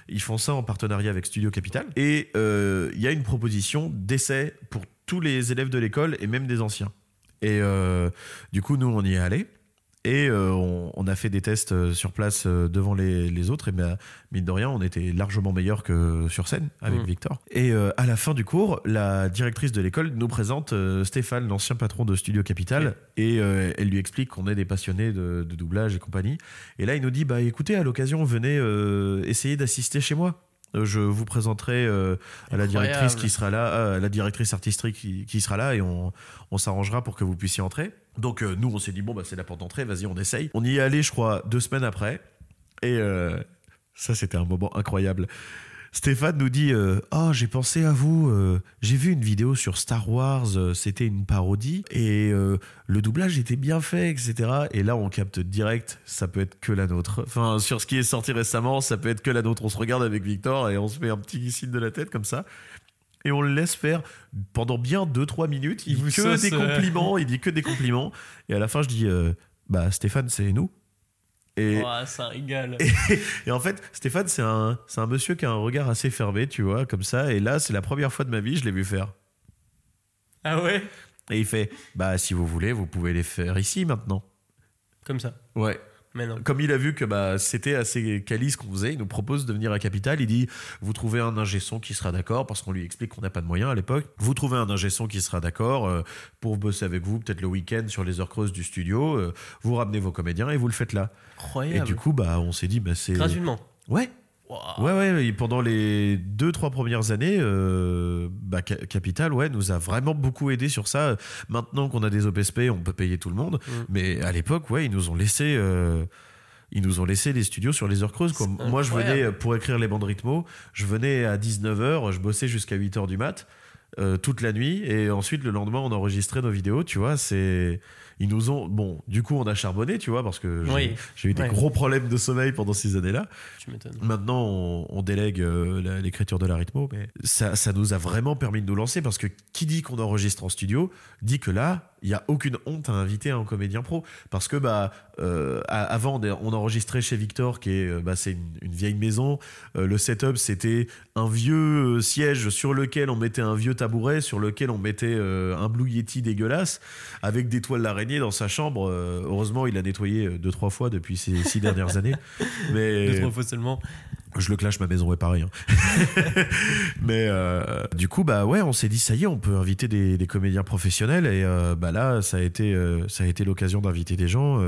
B: ils font ça en partenariat avec Studio Capital. Et il y a une proposition d'essai pour tous les élèves de l'école et même des anciens. Et du coup, nous, on y est allé. Et euh, on, on a fait des tests euh, sur place euh, devant les, les autres. Et ben, mine de rien, on était largement meilleur que sur scène avec
A: Mhm.
B: Victor. Et euh, à la fin du cours, la directrice de l'école nous présente euh, Stéphane, l'ancien patron de Studio Capital. Et elle lui explique qu'on est des passionnés de, de doublage et compagnie. Et là, il nous dit bah écoutez, à l'occasion, venez essayer d'assister chez moi. Euh, Je vous présenterai euh, à la directrice qui sera là, euh, à la directrice artistique qui, qui sera là, et on, on s'arrangera pour que vous puissiez entrer. Donc euh, nous, on s'est dit bon bah c'est la porte d'entrée, vas-y, on essaye. On y est allé, je crois, deux semaines après, et ça c'était un moment incroyable. Stéphane nous dit euh, Oh, j'ai pensé à vous. euh, j'ai vu une vidéo sur Star Wars. euh, C'était une parodie. Et le doublage était bien fait, etc. Et là, on capte direct Ça peut être que la nôtre. Enfin, sur ce qui est sorti récemment, ça peut être que la nôtre. On se regarde avec Victor et on se met un petit signe de la tête comme ça. Et on le laisse faire pendant bien 2-3 minutes. Il,
A: Il
B: dit
A: vous
B: que
A: sauce,
B: des compliments. Il dit que des compliments. Et à la fin, je dis Bah, Stéphane, c'est nous. Et,
A: Ouah, ça régale.
B: et en fait, Stéphane, c'est un, c'est un monsieur qui a un regard assez fermé, tu vois, comme ça. Et là, c'est la première fois de ma vie, je l'ai vu faire.
A: Ah ouais?
B: Et il fait Bah, si vous voulez, vous pouvez les faire ici maintenant.
A: Comme ça.
B: Ouais.
A: Mais non.
B: Comme il a vu que bah, c'était assez quali ce qu'on faisait, il nous propose de venir à Capital. Il dit Vous trouvez un ingé son qui sera d'accord, parce qu'on lui explique qu'on n'a pas de moyens à l'époque. Vous trouvez un ingé son qui sera d'accord euh, pour bosser avec vous, peut-être le week-end sur les heures creuses du studio. euh, vous ramenez vos comédiens et vous le faites là.
A: Incroyable.
B: Et du coup, bah, on s'est dit bah, c'est.
A: Gratuitement.
B: Ouais, Ouais, ouais, et pendant les deux, trois premières années, euh, bah, Ca- Capital, ouais, nous a vraiment beaucoup aidé sur ça. Maintenant qu'on a des OPSP, on peut payer tout le monde.
A: Mm.
B: Mais à l'époque, ouais, ils nous ont laissé. euh, ils nous ont laissé les studios sur les heures creuses. Quoi. Moi, je venais pour écrire les bandes rythmo. Je venais à 19h, je bossais jusqu'à 8h du mat, euh, toute la nuit. Et ensuite, le lendemain, on enregistrait nos vidéos. Tu vois, c'est. Ils nous ont. Bon, du coup, on a charbonné, tu vois, parce que j'ai
A: Oui.
B: eu des
A: Ouais.
B: gros problèmes de sommeil pendant ces années-là.
A: Tu m'étonnes.
B: Maintenant, on, on délègue euh, l'écriture de la rythmo, mais ça, ça nous a vraiment permis de nous lancer parce que qui dit qu'on enregistre en studio dit que là, il n'y a aucune honte à inviter un comédien pro. Parce que bah, euh, avant, on enregistrait chez Victor, qui est, euh, bah, c'est une, une vieille maison. Euh, le setup, c'était un vieux euh, siège sur lequel on mettait un vieux tabouret, sur lequel on mettait un Blue Yeti dégueulasse, avec des toiles d'araignée dans sa chambre. Heureusement, il a nettoyé deux, trois fois depuis ces six dernières années. Mais...
A: Deux, trois fois seulement.
B: Je le clash, ma maison est pareil. hein. Mais euh, du coup, bah ouais, on s'est dit ça y est, on peut inviter des, des comédiens professionnels et euh, bah là, ça a été, euh, ça a été l'occasion d'inviter des gens.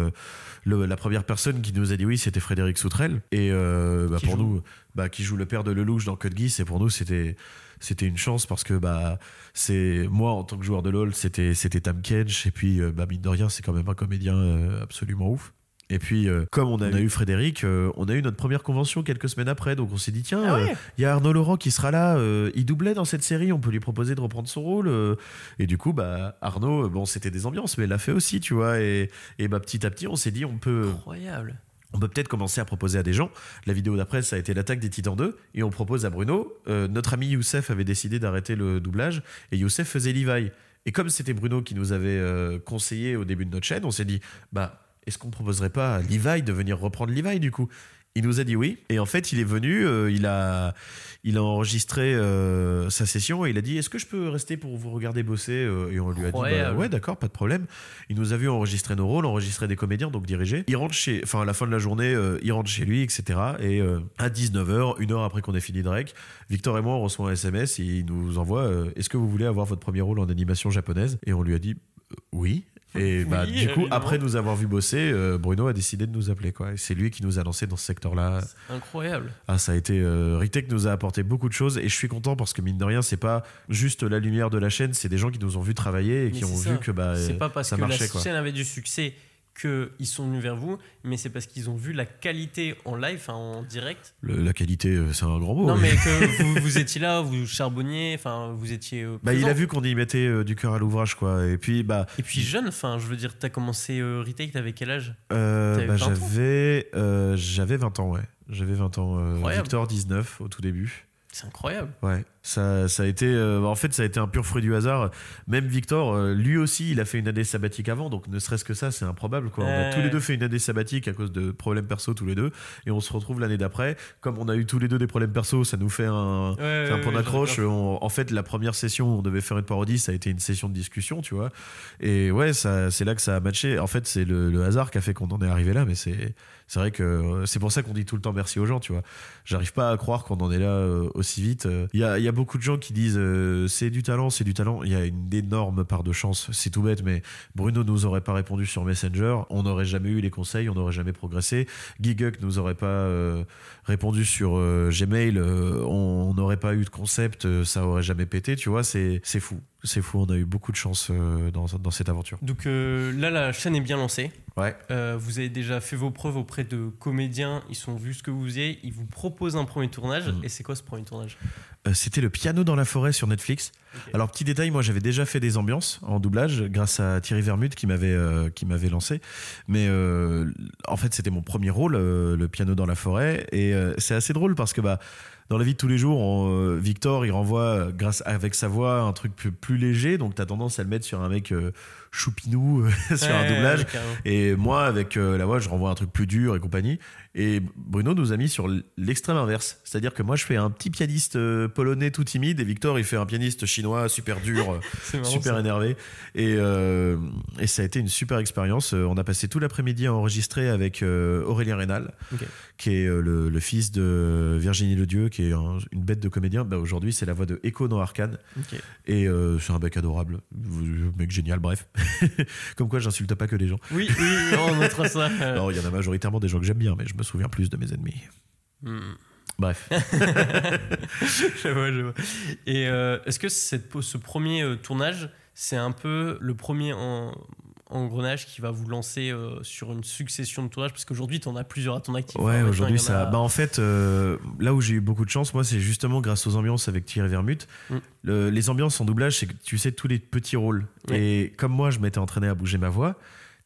B: Le- la première personne qui nous a dit oui, c'était Frédéric Soutrel et bah,
A: Qui
B: pour
A: joue
B: nous, bah, qui joue le père de Lelouch dans Code Geass et pour nous, c'était c'était une chance parce que bah c'est moi en tant que joueur de LoL, c'était c'était Tam Kench et puis bah mine de rien, c'est quand même un comédien absolument ouf. Et puis, euh, comme on a, on a eu Frédéric, euh, on a eu notre première convention quelques semaines après. Donc, on s'est dit, tiens,
A: Ah
B: euh,
A: ouais
B: il y a Arnaud Laurent qui sera là. euh, il doublait dans cette série. On peut lui proposer de reprendre son rôle. euh. et du coup, bah, Arnaud, euh, bon, c'était des ambiances, mais il l'a fait aussi, tu vois. Et, et bah, petit à petit, on s'est dit, on peut,
A: Incroyable.
B: on peut peut-être commencer à proposer à des gens. La vidéo d'après, ça a été l'attaque des Titans 2. Et on propose à Bruno. euh, notre ami Youssef avait décidé d'arrêter le doublage. Et Youssef faisait Levi. Et comme c'était Bruno qui nous avait euh, conseillé au début de notre chaîne, on s'est dit, bah, est-ce qu'on proposerait pas à Levi de venir reprendre Levi du coup? Il nous a dit oui. Et en fait, il est venu, euh, il, a, il a enregistré euh, sa session et il a dit Est-ce que je peux rester pour vous regarder bosser Euh, Et on lui a dit bah. Ouais, d'accord, pas de problème. Il nous a vu enregistrer nos rôles, enregistrer des comédiens, donc diriger. Il rentre chez, enfin, à la fin de la journée, il rentre chez lui, etc. Et à 19h, une heure après qu'on ait fini Drake, Victor et moi, on reçoit un SMS et il nous envoie Est-ce que vous voulez avoir votre premier rôle en animation japonaise? Et on lui a dit Oui. Et bah,
A: Oui,
B: du coup,
A: évidemment.
B: après nous avoir vu bosser, euh, Bruno a décidé de nous appeler. Quoi. Et c'est lui qui nous a lancé dans ce secteur-là.
A: Incroyable.
B: Ah, ça a été. Euh, Ritech nous a apporté beaucoup de choses et je suis content parce que mine de rien, c'est pas juste la lumière de la chaîne, c'est des gens qui nous ont vu travailler et
A: Mais
B: qui ont vu que bah,
A: c'est pas parce
B: ça
A: que
B: marchait.
A: la
B: Quoi.
A: chaîne avait du succès qu'ils sont venus vers vous, mais c'est parce qu'ils ont vu la qualité en live, en direct.
B: Le- la qualité, euh, c'est un grand mot.
A: non,
B: mais-
A: mais que vous, vous étiez là, vous charbonniez, enfin, vous étiez. euh,
B: Bah, il a vu qu'on y mettait euh, du cœur à l'ouvrage, quoi. Et puis, bah,
A: Et puis jeune, enfin, je veux dire, t'as commencé euh, Retake, t'avais quel âge?
B: Euh, bah,
A: 20 ans?
B: j'avais, j'avais 20 ans, ouais. J'avais 20 ans. Victor, 19 au tout début.
A: C'est incroyable.
B: Ouais, ça, ça a été. euh, en fait, ça a été un pur fruit du hasard. Même Victor, euh, lui aussi, il a fait une année sabbatique avant, donc ne serait-ce que ça, c'est improbable. Quoi. On a tous les deux fait une année sabbatique à cause de problèmes perso, tous les deux, et on se retrouve l'année d'après. Comme on a eu tous les deux des problèmes perso, ça nous fait un,
A: Ouais,
B: point d'accroche. En fait, la première session où on devait faire une parodie, ça a été une session de discussion, tu vois. Et ouais, c'est là que ça a matché. En fait, c'est le, le hasard qui a fait qu'on en est arrivé là, mais c'est, c'est vrai que c'est pour ça qu'on dit tout le temps merci aux gens, tu vois. J'arrive pas à croire qu'on en est là euh, aussi vite. Il y a, il y a beaucoup de gens qui disent euh, c'est du talent, c'est du talent. Il y a une énorme part de chance. C'est tout bête, mais Bruno nous aurait pas répondu sur Messenger. On n'aurait jamais eu les conseils, on n'aurait jamais progressé. Giguk nous aurait pas euh, répondu sur euh, Gmail. on n'aurait pas eu de concept, ça aurait jamais pété, tu vois. C'est fou. C'est fou, on a eu beaucoup de chance euh, dans, dans cette aventure.
A: Donc euh, là, la chaîne est bien lancée.
B: Ouais.
A: Euh, vous avez déjà fait vos preuves auprès de comédiens. Ils ont vu ce que vous faisiez. Ils vous proposent un premier tournage.
B: Mhm.
A: Et c'est quoi ce premier tournage?
B: Euh, C'était le piano dans la forêt sur Netflix. Alors petit détail, moi j'avais déjà fait des ambiances en doublage grâce à Thierry Vermut qui m'avait qui m'avait lancé. Mais en fait c'était mon premier rôle, le piano dans la forêt, et c'est assez drôle parce que bah dans la vie de tous les jours, euh, Victor il renvoie euh, grâce avec sa voix un truc plus, plus léger, donc t'as tendance à le mettre sur un mec euh, choupinou euh, sur un doublage. Et moi, avec euh, la voix, je renvoie un truc plus dur et compagnie. Et Bruno nous a mis sur l'extrême inverse. C'est-à-dire que moi, je fais un petit pianiste euh, polonais tout timide et Victor, il fait un pianiste chinois super dur, super
A: ça.
B: énervé. Et, euh, et ça a été une super expérience. On a passé tout l'après-midi à enregistrer avec Aurélien Rénal, qui est le, le fils de Virginie Ledieu, qui est un- une bête de comédien. Bah, Aujourd'hui, c'est la voix de Echo dans Arcane. Et euh, c'est un mec adorable. Mec génial, bref. Comme quoi, j'insulte pas que les gens.
A: Oui, oui, on notera ça.
B: Non, il y en a majoritairement des gens que j'aime bien, mais je me souviens plus de mes ennemis.
A: hmm.
B: Bref.
A: je vois, je vois. Et euh, est-ce que cette, ce premier euh, tournage, c'est un peu le premier en, engrenage qui va vous lancer euh, sur une succession de tournages Parce qu'aujourd'hui, tu en as plusieurs à ton actif.
B: Ouais,
A: Enfin,
B: aujourd'hui, ça.
A: a-
B: Bah, en fait, euh, là où j'ai eu beaucoup de chance, moi, c'est justement grâce aux ambiances avec Thierry Vermut.
A: Mm.
B: Le- les ambiances en doublage, c'est que tu sais tous les petits rôles.
A: Ouais.
B: Et comme moi, je m'étais entraîné à bouger ma voix.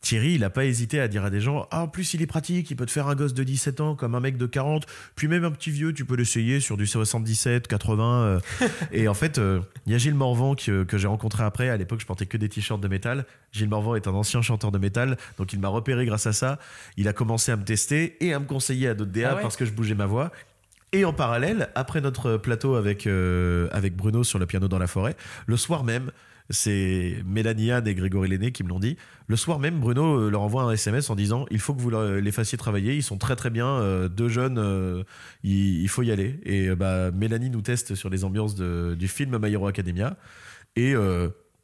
B: Thierry, il a pas hésité à dire à des gens Ah, en plus, il est pratique, il peut te faire un gosse de 17 ans comme un mec de 40, puis même un petit vieux, tu peux l'essayer sur du 77, 80. euh. et en fait, euh, il y a Gilles Morvan que, que j'ai rencontré après. À l'époque, je portais que des t-shirts de métal. Gilles Morvan est un ancien chanteur de métal, donc il m'a repéré grâce à ça. Il a commencé à me tester et à me conseiller à d'autres DA
A: Ah ouais
B: parce que je bougeais ma voix. Et en parallèle, après notre plateau avec, euh, avec Bruno sur le piano dans la forêt, le soir même, c'est Mélanie Anne et Grégory Lenné qui me l'ont dit. Le soir même, Bruno euh, leur envoie un SMS en disant Il faut que vous les fassiez travailler, ils sont très très bien, euh, deux jeunes, euh, il, faut y aller. Et bah, Mélanie nous teste sur les ambiances de- du film My Academia. Et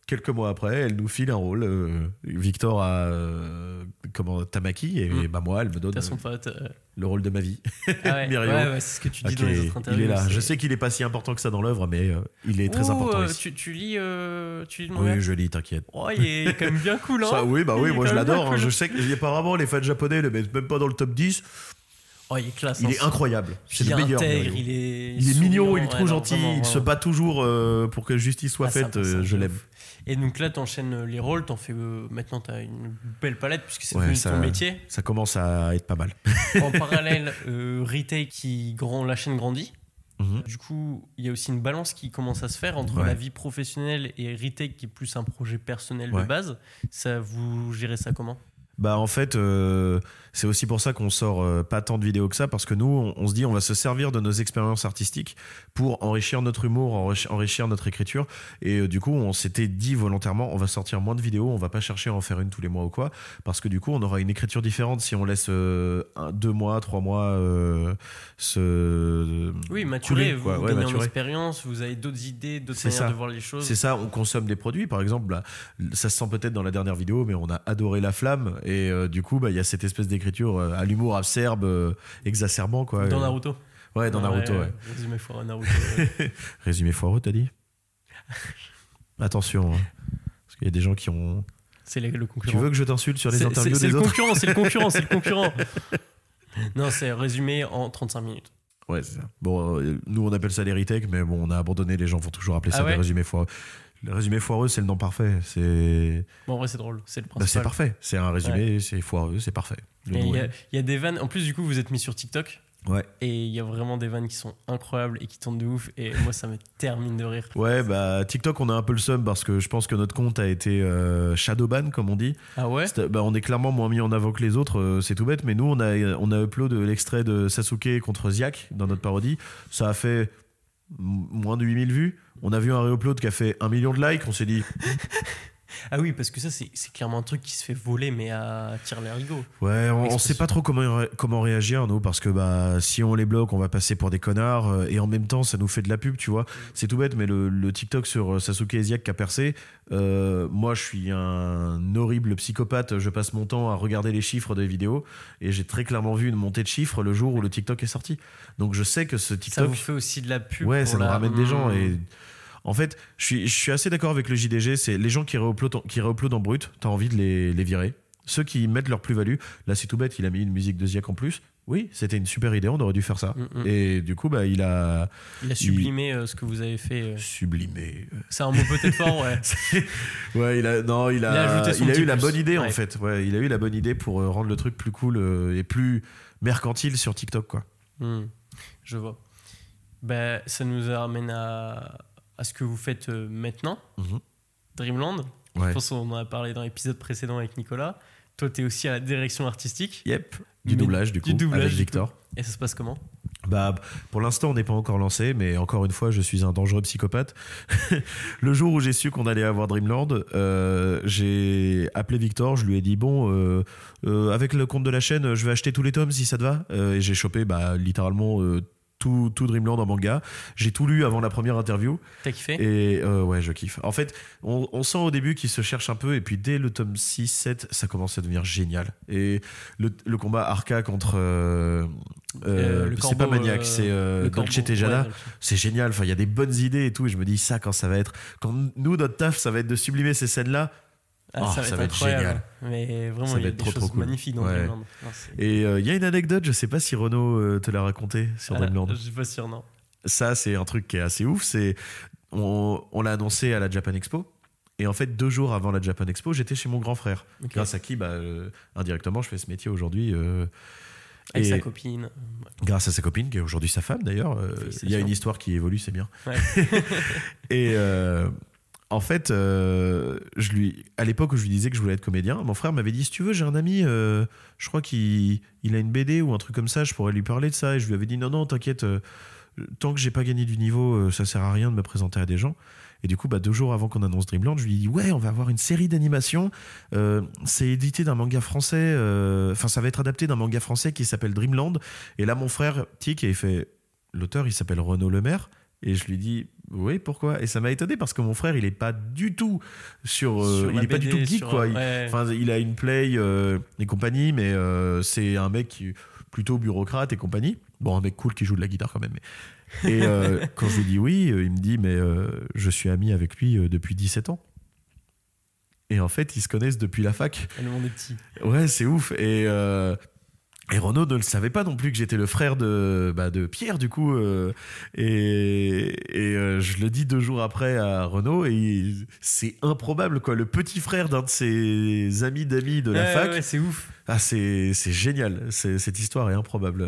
B: quelques mois après, elle nous file un rôle. euh, Victor a euh, comment, Tamaki, et,
A: Mm.
B: bah, moi, elle me donne
A: son
B: euh,
A: pote. euh,
B: le rôle de ma vie.
A: Ah ouais,
B: Myrio.
A: ouais, ouais, c'est ce que tu dis dans les autres interviews.
B: il est là. Je sais qu'il est pas si important que ça dans l'œuvre, mais il est très
A: Ouh,
B: important ici.
A: tu, tu lis, tu lis le
B: Oui, je lis, t'inquiète.
A: Oh, il est quand même bien cool, hein
B: Ça, oui, bah oui, moi je l'adore. hein. Je sais apparemment les fans japonais le mettent même pas dans le top 10.
A: Oh, il est classe.
B: Il
A: hein.
B: est incroyable. C'est le meilleur.
A: intègre, il est,
B: Il est mignon, il est trop gentil, il se bat toujours pour que justice soit
A: Ah,
B: faite. je l'aime.
A: Et donc là, t'enchaînes les rôles, t'en fais. euh, maintenant, t'as une belle palette puisque c'est
B: Ouais,
A: ton métier.
B: Ça commence à être pas mal.
A: En parallèle, euh, Retail qui grand, la chaîne grandit.
B: Mhm.
A: Du coup, il y a aussi une balance qui commence à se faire entre
B: Ouais.
A: la vie professionnelle et Retail qui est plus un projet personnel
B: Ouais.
A: de base. Ça, vous gérez ça comment?
B: Bah en fait, euh, c'est aussi pour ça qu'on sort euh, pas tant de vidéos que ça, parce que nous, on, on se dit on va se servir de nos expériences artistiques pour enrichir notre humour, enrichir, enrichir notre écriture. Et euh, du coup, on s'était dit volontairement, on va sortir moins de vidéos, on va pas chercher à en faire une tous les mois ou quoi, parce que du coup, on aura une écriture différente si on laisse un- deux mois, trois mois se
A: Oui, maturer,
B: couler,
A: vous,
B: quoi.
A: vous
B: Ouais,
A: gagnez en expérience, vous avez d'autres idées, d'autres manières
B: ça.
A: de voir les choses.
B: C'est ça, on consomme des produits. Par exemple, là, ça se sent peut-être dans la dernière vidéo, mais on a adoré la flamme. Et euh, du coup, bah, il y a cette espèce d'écriture euh, à l'humour acerbe, euh, exacerbant. Quoi.
A: Dans Naruto.
B: Ouais, dans Naruto, ouais.
A: Résumé fois Naruto. ouais.
B: Résumé foireux, t'as dit Attention, hein, parce qu'il y a des gens qui ont.
A: C'est le, concurrent.
B: Tu veux que je t'insulte sur les interviews des
A: le
B: autres
A: concurrent, c'est le concurrent, c'est le concurrent. Non, c'est résumé en 35 minutes.
B: Ouais, c'est ça. Bon, euh, nous, on appelle ça les retakes, mais bon, on a abandonné. Les gens vont toujours appeler ça
A: Ah ouais
B: des résumés foireux. Le résumé foireux, c'est le nom parfait. C'est
A: Bon, en vrai, c'est drôle, c'est le
B: bah, c'est
A: principal.
B: parfait. C'est un résumé, c'est foireux, c'est parfait.
A: Il y, a- y des vannes. En plus, du coup, vous êtes mis sur TikTok.
B: Ouais.
A: Et il y a vraiment des vannes qui sont incroyables et qui tournent de ouf. Et moi, ça me termine de rire.
B: Ouais, bah TikTok, on a un peu le seum parce que je pense que notre compte a été euh, shadowban, comme on dit.
A: Ah ouais
B: C'est- bah, on est clairement moins mis en avant que les autres, euh, c'est tout bête, mais nous, on a, on a upload l'extrait de Sasuke contre Ziak dans notre parodie. Ça a fait moins de 8000 vues. On a vu un réupload qui a fait un million de likes. On s'est dit,
A: Ah oui, parce que ça, c'est clairement un truc qui se fait voler, mais à tire les rigots.
B: ouais, on, on
A: Expression.
B: sait pas trop comment, comment réagir, nous, parce que bah, si on les bloque, on va passer pour des connards, euh, et en même temps, ça nous fait de la pub, tu vois. C'est tout bête, mais le, le TikTok sur euh, Sasuke et Ziak qui a percé, euh, moi, je suis un horrible psychopathe. Je passe mon temps à regarder les chiffres des vidéos, et j'ai très clairement vu une montée de chiffres le jour où le TikTok est sorti. Donc je sais que ce
A: Ça
B: TikTok,
A: vous fait aussi de la pub.
B: ouais,
A: pour
B: ça nous
A: la-
B: ramène des gens,
A: Hmm.
B: et En fait, je suis, je suis assez d'accord avec le JDG. C'est les gens qui réuploadent, qui en brut, t'as envie de les, les virer. Ceux qui mettent leur plus-value, là c'est tout bête, il a mis une musique de Ziak en plus. Oui, c'était une super idée, on aurait dû faire ça.
A: Mm, mm.
B: Et du coup, bah, il a
A: Il a sublimé euh, ce que vous avez fait. euh.
B: sublimé.
A: C'est un mot peut-être fort, ouais.
B: ouais, il a, non, il a,
A: Il a ajouté son
B: il a
A: petit
B: eu la bonne idée en fait. Ouais, il a eu la bonne idée pour euh, rendre le truc plus cool euh, et plus mercantile sur TikTok, quoi.
A: Hmm, je vois. Ben, ça nous ramène à, à ce que vous faites euh, maintenant,
B: Mhm.
A: Dreamland.
B: Ouais.
A: Je pense qu'on en a parlé dans l'épisode précédent avec Nicolas. Toi, tu es aussi à la direction artistique.
B: Yep. Du doublage, du coup,
A: du doublage,
B: avec Victor.
A: Et ça se passe comment?
B: Bah, pour l'instant, on n'est pas encore lancé, mais encore une fois, je suis un dangereux psychopathe. le jour où j'ai su qu'on allait avoir Dreamland, euh, j'ai appelé Victor, je lui ai dit bon, euh, euh, avec le compte de la chaîne, je vais acheter tous les tomes si ça te va. Et j'ai chopé, bah, littéralement. Tout, tout Dreamland en manga. J'ai tout lu avant la première interview.
A: T'as kiffé?
B: Et euh, ouais, je kiffe. En fait, on, on sent au début qu'il se cherche un peu, et puis dès le tome 6, 7, ça commence à devenir génial. Et le, le combat Arca contre. euh, euh, c'est pas Maniac, c'est Dolce Tejada.
A: ouais.
B: C'est génial. Enfin, il y a des bonnes idées et tout. Et je me dis, ça, quand ça va être. Quand nous, notre taf, ça va être de sublimer ces scènes-là.
A: Ah,
B: Oh,
A: ça va
B: ça
A: être
B: va être
A: incroyable.
B: génial.
A: Mais vraiment,
B: Ça
A: il y
B: va
A: a
B: être
A: des
B: trop,
A: choses
B: trop cool.
A: magnifiques dans
B: Ouais.
A: Dreamland. Non,
B: Et euh, il y a une anecdote, je sais pas si Renaud euh, te l'a raconté sur
A: Ah,
B: Dreamland.
A: Je suis pas sûr, non.
B: ça c'est un truc qui est assez ouf c'est on, on l'a annoncé à la Japan Expo et en fait deux jours avant la Japan Expo j'étais chez mon grand frère grâce à qui bah, euh, indirectement je fais ce métier aujourd'hui euh,
A: Avec
B: et
A: sa copine.
B: grâce à sa copine qui est aujourd'hui sa femme d'ailleurs euh, il y a une histoire qui évolue c'est bien
A: Ouais.
B: et en fait, euh, je lui, à l'époque où je lui disais que je voulais être comédien, mon frère m'avait dit si tu veux, j'ai un ami, euh, je crois qu'il il a une BD ou un truc comme ça, je pourrais lui parler de ça. Et je lui avais dit non, non, t'inquiète, euh, tant que j'ai pas gagné du niveau, ça sert à rien de me présenter à des gens. Et du coup, bah, deux jours avant qu'on annonce Dreamland, je lui dis ouais, on va avoir une série d'animation. C'est édité d'un manga français, enfin, ça va être adapté d'un manga français qui s'appelle Dreamland. Et là, mon frère tic il fait l'auteur, il s'appelle Renaud Lemaire. Et je lui dis oui, pourquoi? Et ça m'a étonné parce que mon frère, il est pas du tout sur, euh,
A: Sur
B: il est pas du tout geek
A: sur-
B: quoi. Il-
A: ouais.
B: Il a une play euh, et compagnie, mais euh, c'est un mec qui plutôt bureaucrate et compagnie. Bon, un mec cool qui joue de la guitare quand même. mais- Et quand je lui dis oui, il me dit mais je suis ami avec lui depuis 17 ans. Et en fait, ils se connaissent depuis la fac.
A: Le monde est petit.
B: Ouais, c'est ouf. Et, et Renaud ne le savait pas non plus que j'étais le frère de, bah, de Pierre, du coup. euh, et et euh, je le dis deux jours après à Renaud, et c'est improbable, quoi. Le petit frère d'un de ses amis d'amis de la
A: Ouais,
B: fac.
A: ouais, c'est ouf.
B: Ah, c'est c'est génial. C'est- Cette histoire est improbable.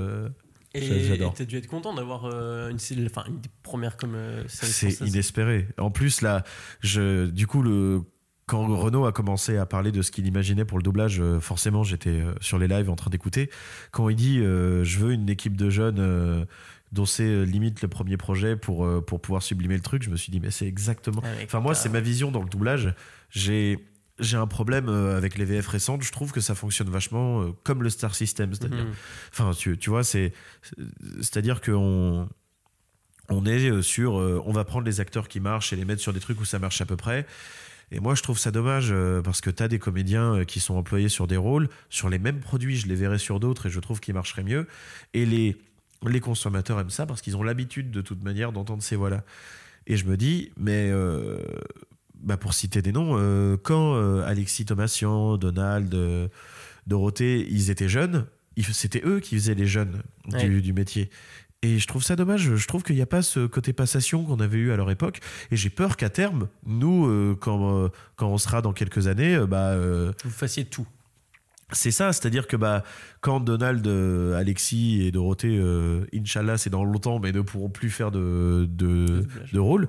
A: Et
B: J'adore.
A: t'as dû être content d'avoir euh, une, enfin, premières comme
B: C'est inespéré. En plus, là, je, du coup, le, quand Renaud a commencé à parler de ce qu'il imaginait pour le doublage, euh, forcément, j'étais euh, sur les lives en train d'écouter. Quand il dit euh, Je veux une équipe de jeunes euh, dont c'est limite le premier projet pour, euh, pour pouvoir sublimer le truc, je me suis dit Mais c'est exactement.
A: Mec,
B: Enfin, moi, c'est ma vision dans le doublage. J'ai. J'ai un problème avec les VF récentes. Je trouve que ça fonctionne vachement comme le Star System, c'est-à-dire
A: Mhm.
B: Enfin, tu, tu vois, c'est, c'est-à-dire qu'on on est sur, on va prendre les acteurs qui marchent et les mettre sur des trucs où ça marche à peu près. Et moi, je trouve ça dommage euh, parce que tu as des comédiens euh, qui sont employés sur des rôles, sur les mêmes produits, je les verrais sur d'autres et je trouve qu'ils marcheraient mieux. Et les, les consommateurs aiment ça parce qu'ils ont l'habitude de toute manière d'entendre ces voix-là. Et je me dis, mais euh, bah pour citer des noms, euh, quand euh, Alexis Thomasian, Donald, Dorothée, ils étaient jeunes, c'était eux qui faisaient les jeunes du métier. Et je trouve ça dommage. Je trouve qu'il n'y a pas ce côté passation qu'on avait eu à leur époque. Et j'ai peur qu'à terme, nous, euh, quand, euh, quand on sera dans quelques années, euh, bah,
A: Vous fassiez tout.
B: c'est ça. C'est-à-dire que bah, quand Donald, Alexis et Dorothée, Inch'Allah, c'est dans longtemps, mais ne pourront plus faire de, de, de rôle,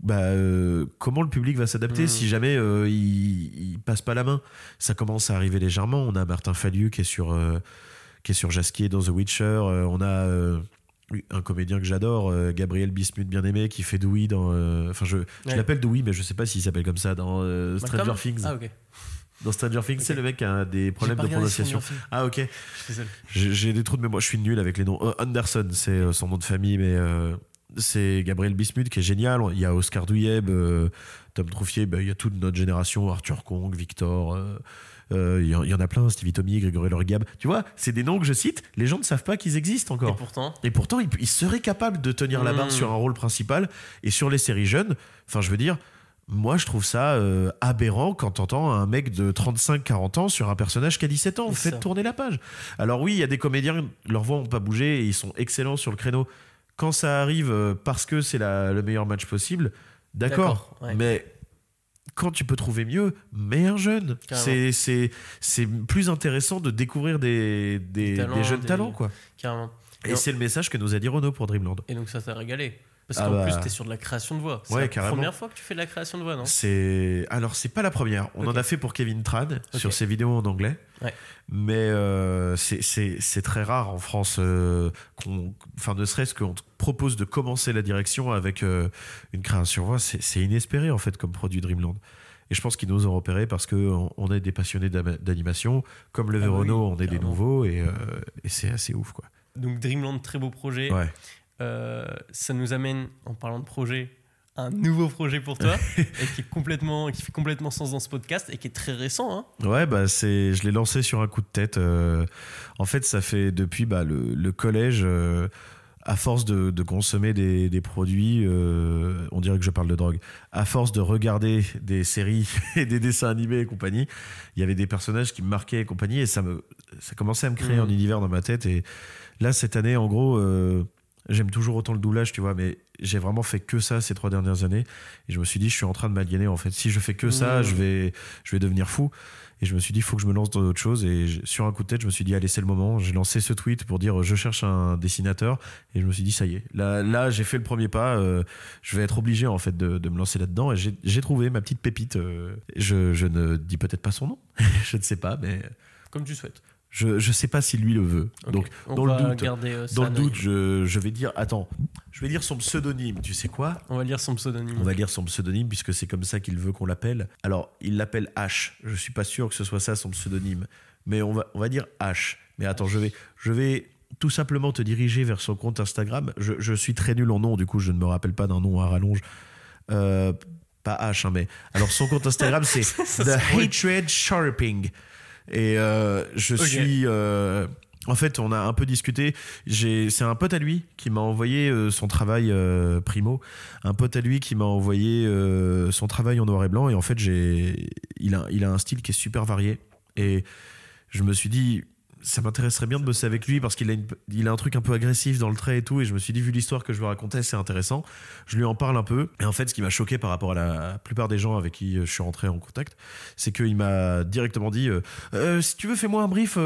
B: bah, euh, comment le public va s'adapter
A: Mm.
B: si jamais euh, il, il passe pas la main? Ça commence à arriver légèrement. On a Martin Fallu qui est sur, euh, qui est sur Jasquier dans The Witcher. On a un comédien que j'adore, euh, Gabriel Bismuth, bien aimé, qui fait Dewey dans. euh, Enfin, je, je
A: Ouais.
B: l'appelle Dewey, mais je sais pas s'il s'appelle comme ça dans euh, Stranger
A: Malcolm
B: Things.
A: Ah, ok.
B: Dans Stranger Things, c'est le mec qui a des problèmes de prononciation.
A: Stranger.
B: Ah, ok. J'ai des trous de mémoire. Je suis nul avec les noms. Anderson, c'est son nom de famille, mais euh, c'est Gabriel Bismuth qui est génial. Il y a Oscar Douyeb, euh, Tom Trouffier, bah, il y a toute notre génération, Arthur Kong, Victor. euh, euh, Il y, en- il y en a plein, Stevie Tommy, Grégory Lorgab. Tu vois, c'est des noms que je cite. Les gens ne savent pas qu'ils existent
A: Et
B: encore.
A: pourtant,
B: Et pourtant, ils, ils seraient capables de tenir la barre
A: Mm.
B: sur un rôle principal. Et sur les séries jeunes, enfin, je veux dire, moi, je trouve ça euh, aberrant quand t'entends un mec de 35-40 ans sur un personnage qui a 17 ans. Faites tourner la page. Alors oui, il y a des comédiens, leurs voix n'ont pas bougé et ils sont excellents sur le créneau. Quand ça arrive euh, parce que c'est le meilleur match possible, d'accord.
A: Ouais.
B: Mais quand tu peux trouver mieux, mets un jeune. C'est- plus intéressant de découvrir des, des,
A: Des talents,
B: des jeunes
A: des-
B: talents, quoi.
A: carrément.
B: Et c'est le message que nous a dit Renaud pour Dreamland.
A: Et donc ça t'a régalé. Parce
B: Ah
A: qu'en
B: bah.
A: plus, t'es sur de la création de voix. C'est
B: Ouais,
A: la
B: carrément.
A: première fois que tu fais de la création de voix, non?
B: C'est alors c'est pas la première. On en a fait pour Kevin Tran sur ses vidéos en anglais.
A: Ouais.
B: Mais euh, c'est- très rare en France euh, qu'on, enfin ne serait-ce qu'on te propose de commencer la direction avec euh, une création voix. C'est inespéré en fait comme produit Dreamland. Et je pense qu'ils nous ont repéré parce que on, est des passionnés d'animation, comme le
A: Ah bah oui,
B: Vérono, on est des nouveaux et, et c'est assez ouf quoi.
A: Donc Dreamland, très beau projet.
B: Ouais.
A: Euh, ça nous amène, en parlant de projet, un nouveau projet pour toi et qui est complètement, qui fait complètement sens dans ce podcast et qui est très récent. Hein.
B: Ouais, bah c'est, je l'ai lancé sur un coup de tête. euh, en fait, ça fait depuis bah, le, le collège, euh, à force de, de consommer des, des produits, euh, on dirait que je parle de drogue, à force de regarder des séries et des dessins animés et compagnie, il y avait des personnages qui me marquaient et compagnie, et ça, me, ça commençait à me créer
A: Mhm.
B: un univers dans ma tête. Et là, cette année, en gros, euh, j'aime toujours autant le doublage, tu vois, mais j'ai vraiment fait que ça ces trois dernières années. Et je me suis dit, je suis en train de m'aliéner, en fait. Si je fais que ça,
A: Mhm.
B: je vais, je vais devenir fou. Et je me suis dit, il faut que je me lance dans autre chose. Et sur un coup de tête, je me suis dit, allez, c'est le moment. J'ai lancé ce tweet pour dire, je cherche un dessinateur. Et je me suis dit, ça y est. Là, là j'ai fait le premier pas. euh, je vais être obligé, en fait, de, de me lancer là-dedans. Et j'ai j'ai trouvé ma petite pépite. euh, je, je ne dis peut-être pas son nom. je ne sais pas, mais
A: Comme tu souhaites.
B: Je ne sais pas si lui le veut. Donc,
A: on
B: dans le doute,
A: euh,
B: dans le doute, je, je vais dire, attends, je vais dire son pseudonyme. Tu sais quoi?
A: On va lire son pseudonyme.
B: on va lire son pseudonyme puisque c'est comme ça qu'il veut qu'on l'appelle. Alors, il l'appelle H. Je suis pas sûr que ce soit ça son pseudonyme, mais on va, on va dire H. Mais attends, je vais, je vais tout simplement te diriger vers son compte Instagram. Je, je suis très nul en nom, du coup, je ne me rappelle pas d'un nom à rallonge. Euh, pas H, hein, mais alors son compte Instagram c'est The. Hatred Sharping. Et euh, je suis. euh, en fait, on a un peu discuté. C'est un pote à lui qui m'a envoyé euh, son travail euh, primo. Un pote à lui qui m'a envoyé euh, son travail en noir et blanc. Et en fait, il a, il a un style qui est super varié. Et je me suis dit, ça m'intéresserait bien de bosser avec lui parce qu'il a, il a un truc un peu agressif dans le trait et tout. Et je me suis dit, vu l'histoire que je veux raconter, c'est intéressant. Je lui en parle un peu. Et en fait, ce qui m'a choqué par rapport à la plupart des gens avec qui euh, je suis rentré en contact, c'est qu'il m'a directement dit, euh, Euh, si tu veux, fais-moi un brief.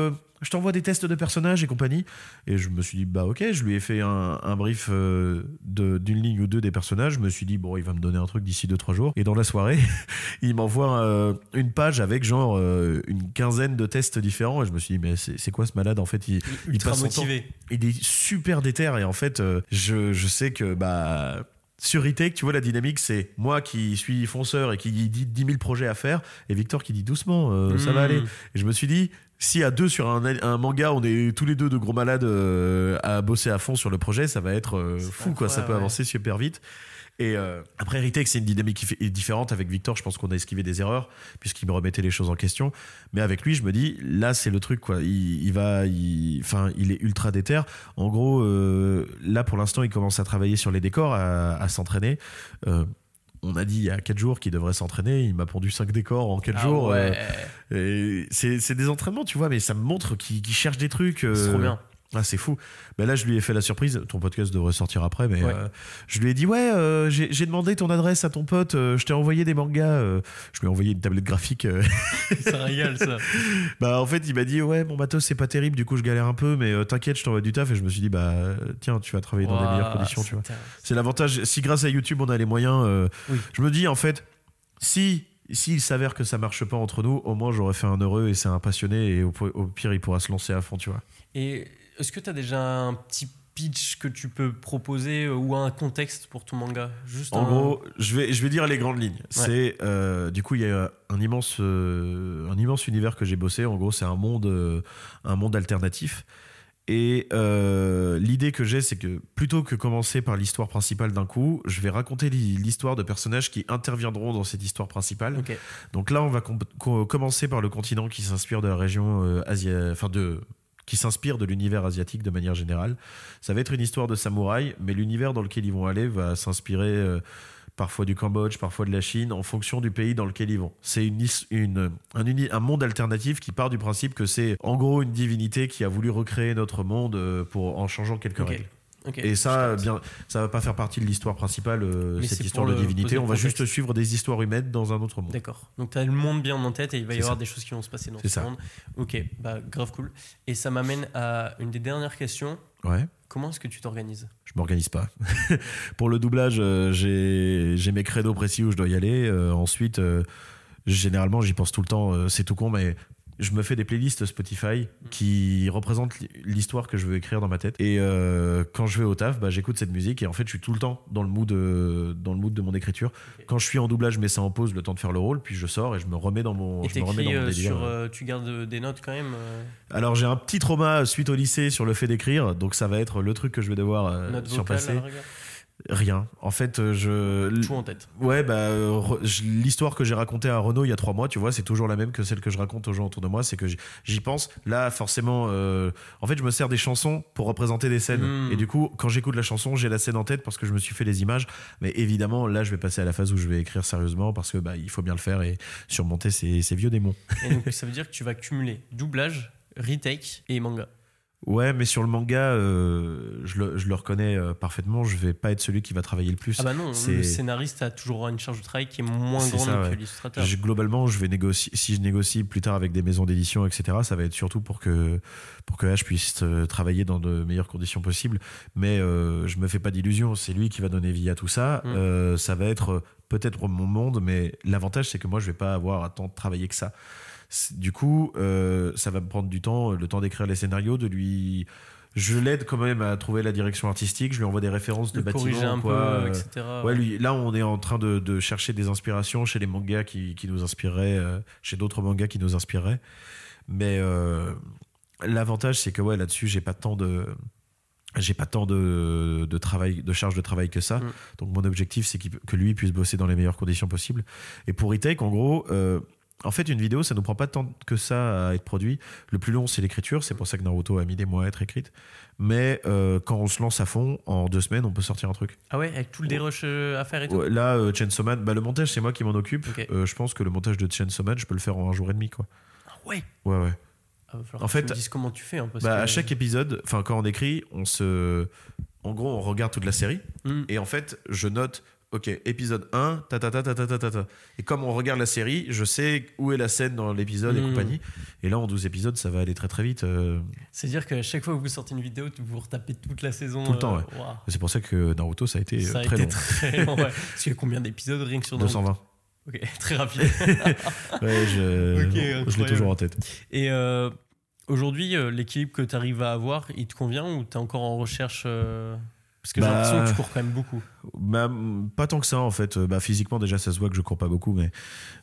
B: Je t'envoie des tests de personnages et compagnie. Et je me suis dit, bah ok, je lui ai fait un, un brief euh, d'une ligne ou deux des personnages. Je me suis dit, bon, il va me donner un truc d'ici 2-3 jours. Et dans la soirée, il m'envoie euh, une page avec genre euh, une quinzaine de tests différents. Et je me suis dit, mais c'est quoi ce malade En fait, il, il
A: Ultra
B: passe son temps-
A: motivé.
B: il est super déter. Et en fait, je, je sais que bah. Sur Retake, tu vois, la dynamique, c'est moi qui suis fonceur et qui dit 10 000 projets à faire, et Victor qui dit doucement, euh, ça va
A: Mmh.
B: aller. Et je me suis dit, si à deux sur un, un manga, on est tous les deux de gros malades euh, à bosser à fond sur le projet, ça va être euh, fou, quoi. Ça peut
A: ouais.
B: avancer super vite. Et euh, après, Retake, c'est une dynamique qui fait- est différente. Avec Victor, je pense qu'on a esquivé des erreurs, puisqu'il me remettait les choses en question. Mais avec lui, je me dis, là, c'est le truc, quoi. Il, il va, enfin, il est ultra déter. En gros, là, pour l'instant, il commence à travailler sur les décors, à, à s'entraîner. Euh, on a dit il y a 4 jours qu'il devrait s'entraîner. Il m'a pondu 5 décors en 4
A: Ah
B: jours. euh,
A: ouais.
B: c'est des entraînements, tu vois, mais ça me montre qu'il cherche des trucs.
A: C'est
B: euh,
A: trop bien.
B: Ah, c'est fou. Ben là, je lui ai fait la surprise. Ton podcast devrait sortir après, mais
A: Ouais.
B: euh, je lui ai dit Ouais, euh, j'ai j'ai demandé ton adresse à ton pote, euh, je t'ai envoyé des mangas. je lui ai envoyé une tablette graphique.
A: Ça régale, ça.
B: bah, en fait, il m'a dit Ouais, mon matos, c'est pas terrible, du coup, je galère un peu, mais t'inquiète, je t'envoie du taf. Et je me suis dit Bah, tiens, tu vas travailler dans des meilleures conditions, tu vois.
A: c'est-
B: C'est l'avantage. Si grâce à YouTube, on a les moyens,
A: Oui.
B: je me dis, en fait, si. S'il s'avère que ça marche pas entre nous, au moins j'aurais fait un heureux et c'est un passionné et au, au pire il pourra se lancer à fond, tu vois.
A: Et est-ce que tu as déjà un petit pitch que tu peux proposer euh, ou un contexte pour ton manga? Juste
B: En
A: un-
B: gros, je vais, je vais dire les grandes lignes. C'est euh, du coup il y a un immense, euh, un immense univers que j'ai bossé. En gros, c'est un monde, euh, un monde alternatif. Et l'idée que j'ai, c'est que plutôt que commencer par l'histoire principale d'un coup, je vais raconter l'hi- l'histoire de personnages qui interviendront dans cette histoire principale. Donc là, on va com- co- commencer par le continent qui s'inspire de la région asia- enfin de qui s'inspire de l'univers asiatique de manière générale. Ça va être une histoire de samouraï, mais l'univers dans lequel ils vont aller va s'inspirer euh, parfois du Cambodge, parfois de la Chine, en fonction du pays dans lequel ils vont. C'est une, une- un, uni- un monde alternatif qui part du principe que c'est en gros une divinité qui a voulu recréer notre monde euh, pour, en changeant quelques règles. Et ça, bien, ça va pas faire partie de l'histoire principale, euh,
A: Mais
B: cette histoire de divinité. On va juste suivre des histoires humaines dans un autre monde.
A: D'accord. Donc tu as le monde bien en tête et il va y avoir
B: ça.
A: des choses qui vont se passer dans
B: C'est
A: ce
B: ça.
A: monde. Ok, bah grave cool. Et ça m'amène à une des dernières questions.
B: Ouais.
A: Comment est-ce que tu t'organises?
B: Je m'organise pas. Pour le doublage, euh, j'ai mes créneaux précis où je dois y aller. Euh, ensuite, euh, généralement, j'y pense tout le temps. c'est tout con, mais je me fais des playlists Spotify qui représentent l'histoire que je veux écrire dans ma tête. Et euh, quand je vais au taf, bah, j'écoute cette musique et en fait, je suis tout le temps dans le mood, euh, dans le mood de mon écriture. Quand je suis en doublage, je mets ça en pause le temps de faire le rôle, puis je sors et je me remets dans mon,
A: Et
B: je me remets dans
A: t'écris
B: mon
A: euh,
B: délire.
A: sur. euh, tu gardes des notes quand même
B: Alors j'ai un petit trauma suite au lycée sur le fait d'écrire, donc ça va être le truc que je vais devoir surpasser.
A: rigueur
B: Rien. En fait, euh, je.
A: Tout en tête.
B: Ouais, bah, euh, l'histoire que j'ai racontée à Renault il y a trois mois, tu vois, c'est toujours la même que celle que je raconte aux gens autour de moi. C'est que j'y- pense. Là, forcément, euh, en fait, je me sers des chansons pour représenter des scènes.
A: Mm.
B: Et du coup, quand j'écoute la chanson, j'ai la scène en tête parce que je me suis fait les images. Mais évidemment, là, je vais passer à la phase où je vais écrire sérieusement parce que bah, il faut bien le faire et surmonter ces, ces vieux démons.
A: Et donc ça veut dire que tu vas cumuler doublage, retake et manga.
B: Ouais, mais sur le manga, euh, je, le, je le reconnais euh, parfaitement. Je vais pas être celui qui va travailler le plus.
A: Ah bah non, le scénariste a toujours une charge de travail qui est moins grande
B: ça,
A: que
B: ouais.
A: l'illustrateur.
B: Globalement, je vais négocier. Si je négocie plus tard avec des maisons d'édition, etc., ça va être surtout pour que pour que H puisse euh, travailler dans de meilleures conditions possibles. Mais euh, je me fais pas d'illusions. C'est lui qui va donner vie à tout ça.
A: Mm.
B: Euh, ça va être peut-être mon monde, mais l'avantage c'est que moi je vais pas avoir à tant travailler que ça. Du coup, euh, ça va me prendre du temps, le temps d'écrire les scénarios, de lui. Je l'aide quand même à trouver la direction artistique. Je lui envoie des références de
A: le
B: bâtiments,
A: un
B: quoi,
A: peu,
B: euh,
A: etc.
B: Ouais, lui, là, on est en train de, de chercher des inspirations chez les mangas qui, qui nous inspireraient, euh, chez d'autres mangas qui nous inspireraient. Mais euh, l'avantage, c'est que ouais, là-dessus, j'ai pas tant de. J'ai pas tant de, de travail, de charge de travail que ça.
A: Mm.
B: Donc mon objectif, c'est que lui puisse bosser dans les meilleures conditions possibles. Et pour Retake, en gros, euh, en fait, une vidéo, ça nous prend pas tant que ça à être produit. Le plus long, c'est l'écriture. C'est pour ça que Naruto a mis des mois à être écrite. Mais euh, quand on se lance à fond, en deux semaines, on peut sortir un truc.
A: Ah ouais, avec tout le dérush euh, à faire et tout.
B: Ouais, là, euh, Chainsaw Man, bah, le montage, c'est moi qui m'en occupe. Euh, je pense que le montage de Chainsaw Man, je peux le faire en un jour et demi. Quoi.
A: Ah ouais.
B: Ouais, ouais.
A: Ah, va
B: En fait,
A: tu me dises comment tu fais. hein, parce
B: Bah,
A: que-
B: À chaque épisode, enfin, quand on écrit, on se. En gros, on regarde toute la série.
A: Hmm.
B: Et en fait, je note, ok, épisode 1, ta ta ta ta ta ta ta. Et comme on regarde la série, je sais où est la scène dans l'épisode et
A: hmm.
B: compagnie. Et là, en 12 épisodes, ça va aller très très vite. Euh.
A: C'est-à-dire qu'à chaque fois que vous sortez une vidéo, vous retapez toute la saison.
B: Tout le
A: euh...
B: temps,
A: ouais.
B: C'est pour ça que Naruto, ça a été euh,
A: ça a
B: très
A: été
B: long.
A: Très long, ouais. Parce qu'il y a combien d'épisodes rien que sur Naruto?
B: 220.
A: Ok, très rapide.
B: ouais, je, okay, l'ai toujours en tête.
A: Et euh, aujourd'hui, l'équilibre que tu arrives à avoir, il te convient ou tu es encore en recherche parce que j'ai
B: Bah,
A: l'impression que tu cours quand même beaucoup.
B: Bah, pas tant que ça en fait. Euh, Bah, physiquement déjà ça se voit que je cours pas beaucoup, mais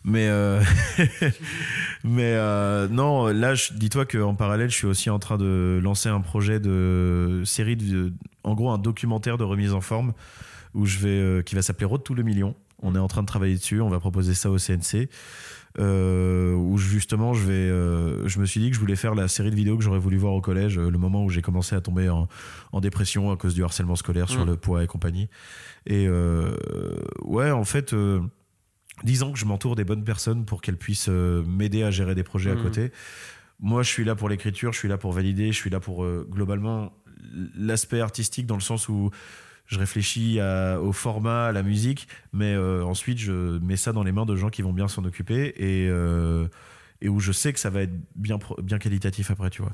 B: mais euh, mais euh, non. Là, je- dis-toi qu'en parallèle, je suis aussi en train de lancer un projet de série de, en gros un documentaire de remise en forme où je vais qui va s'appeler Road to le million. On est en train de travailler dessus. On va proposer ça au CNC. Euh, où justement je vais euh, je me suis dit que je voulais faire la série de vidéos que j'aurais voulu voir au collège euh, le moment où j'ai commencé à tomber en, en dépression à cause du harcèlement scolaire sur
A: Mm.
B: le poids et compagnie et ouais en fait disons que je m'entoure des bonnes personnes pour qu'elles puissent euh, m'aider à gérer des projets à
A: Mm.
B: côté moi je suis là pour l'écriture je suis là pour valider je suis là pour euh, globalement l'aspect artistique dans le sens où je réfléchis à- au format, à la musique, mais euh, ensuite je mets ça dans les mains de gens qui vont bien s'en occuper et, euh, et où je sais que ça va être bien, qualitatif après, tu vois.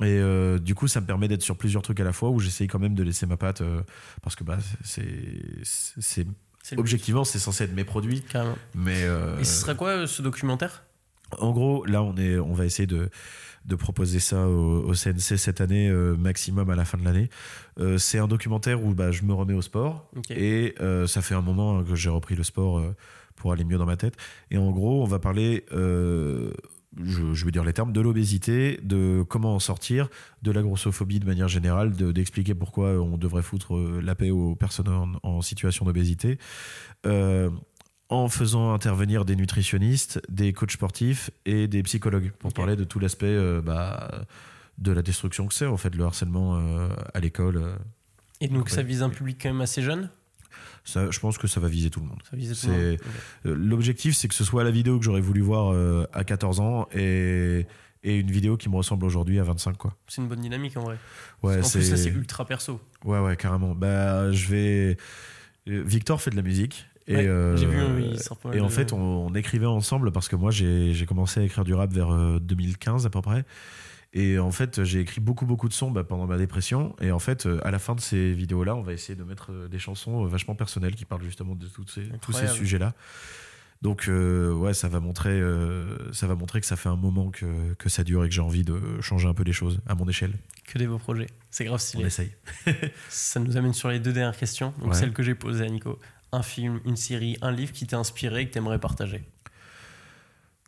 B: Et euh, du coup, ça me permet d'être sur plusieurs trucs à la fois où j'essaye quand même de laisser ma patte euh, parce que bah, c'est, objectivement, c'est censé être mes produits,
A: carrément.
B: mais euh,
A: Et ce serait quoi euh, ce documentaire?
B: En gros, là, on, est, on va essayer de, de proposer ça au, au CNC cette année, euh, maximum à la fin de l'année. Euh, c'est un documentaire où bah, je me remets au sport. Et euh, ça fait un moment que j'ai repris le sport pour aller mieux dans ma tête. Et en gros, on va parler je, je vais dire les termes, de l'obésité, de comment en sortir, de la grossophobie de manière générale, de- d'expliquer pourquoi on devrait foutre la paix aux personnes en, en situation d'obésité, en faisant intervenir des nutritionnistes, des coachs sportifs et des psychologues pour parler de tout l'aspect euh, bah, de la destruction que c'est, en fait, le harcèlement euh, à l'école. euh.
A: Et donc ça vise un public quand même assez jeune?
B: Ça, je pense que ça va viser tout le monde.
A: Ça vise tout le
B: C'est-
A: monde Ok.
B: Euh, L'objectif, c'est que ce soit la vidéo que j'aurais voulu voir à 14 ans et, et une vidéo qui me ressemble aujourd'hui à 25, quoi.
A: C'est une bonne dynamique en vrai.
B: Ouais,
A: en plus, ça c'est ultra perso.
B: ouais, ouais, carrément. Bah, je vais. Victor fait de la musique et,
A: Ouais,
B: euh,
A: vu, oui,
B: et en fait, on, on écrivait ensemble parce que moi, j'ai commencé à écrire du rap vers euh, 2015 à peu près. Et en fait, j'ai écrit beaucoup, beaucoup de sons bah, pendant ma dépression. Et en fait, euh, à la fin de ces vidéos-là, on va essayer de mettre euh, des chansons euh, vachement personnelles qui parlent justement de toutes ces, tous ces sujets-là. Donc, euh, ouais, ça va, montrer, euh, ça va montrer que ça fait un moment que, que ça dure et que j'ai envie de changer un peu les choses à mon échelle.
A: Que des beaux projets. C'est grave
B: On
A: stylé.
B: essaye.
A: Ça nous amène sur les deux dernières questions. Donc
B: Ouais.
A: celle que j'ai posée à Nico. Un film, une série, un livre qui t'a inspiré et que t'aimerais partager.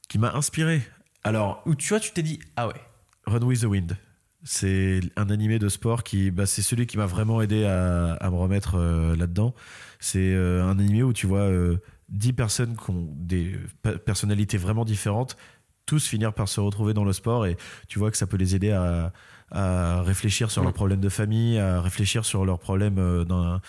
B: Qui m'a inspiré. Alors,
A: Ou tu vois, tu t'es dit, ah ouais,
B: Run with the Wind. C'est un animé de sport qui, bah, c'est celui qui m'a vraiment aidé à, à me remettre euh, là-dedans. C'est euh, un animé où tu vois euh, 10 personnes qui ont des personnalités vraiment différentes, tous finir par se retrouver dans le sport et tu vois que ça peut les aider à, à réfléchir sur
A: Mm.
B: leurs problèmes de famille, à réfléchir sur leurs problèmes euh, d'un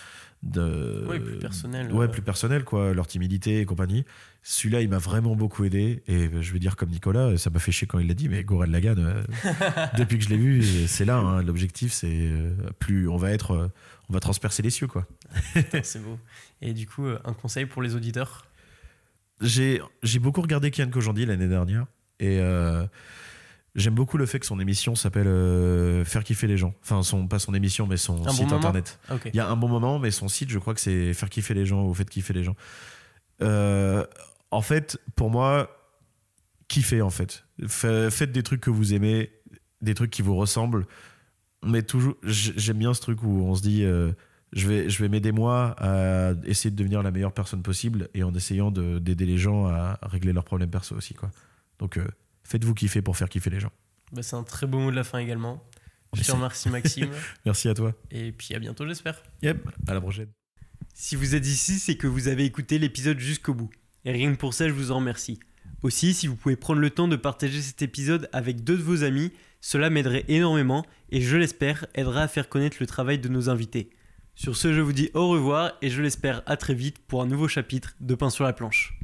B: de
A: Ouais, plus personnel,
B: ouais
A: euh.
B: plus personnel quoi leur timidité et compagnie celui-là il m'a vraiment beaucoup aidé et je vais dire comme Nicolas ça m'a fait chier quand il l'a dit mais Goran Lagan euh, depuis que je l'ai vu c'est là hein, l'objectif c'est euh, plus on va être on va transpercer les cieux quoi
A: c'est beau. Et du coup, un conseil pour les auditeurs?
B: J'ai j'ai beaucoup regardé Kian Kojandi l'année dernière et euh, j'aime beaucoup le fait que son émission s'appelle euh, faire kiffer les gens enfin son pas son émission mais son
A: Un
B: site internet. Il y a un bon moment, mais son site, je crois que c'est faire kiffer les gens ou faites kiffer les gens. Euh, en fait, pour moi, kiffez en fait. Fa- Faites des trucs que vous aimez, des trucs qui vous ressemblent. Mais toujours, j'aime bien ce truc où on se dit, euh, je vais, je vais m'aider moi à essayer de devenir la meilleure personne possible et en essayant de- d'aider les gens à régler leurs problèmes perso aussi, quoi. Donc, faites-vous kiffer pour faire kiffer les gens.
A: Bah, c'est un très beau mot de la fin également. Je te remercie Maxime.
B: Merci à toi.
A: et puis à bientôt, j'espère.
B: Yep, à la prochaine.
A: Si vous êtes ici, c'est que vous avez écouté l'épisode jusqu'au bout. Et rien que pour ça, je vous en remercie. Aussi, si vous pouvez prendre le temps de partager cet épisode avec deux de vos amis, cela m'aiderait énormément et je l'espère aidera à faire connaître le travail de nos invités. Sur ce, je vous dis au revoir et je l'espère à très vite pour un nouveau chapitre de Pain sur la planche.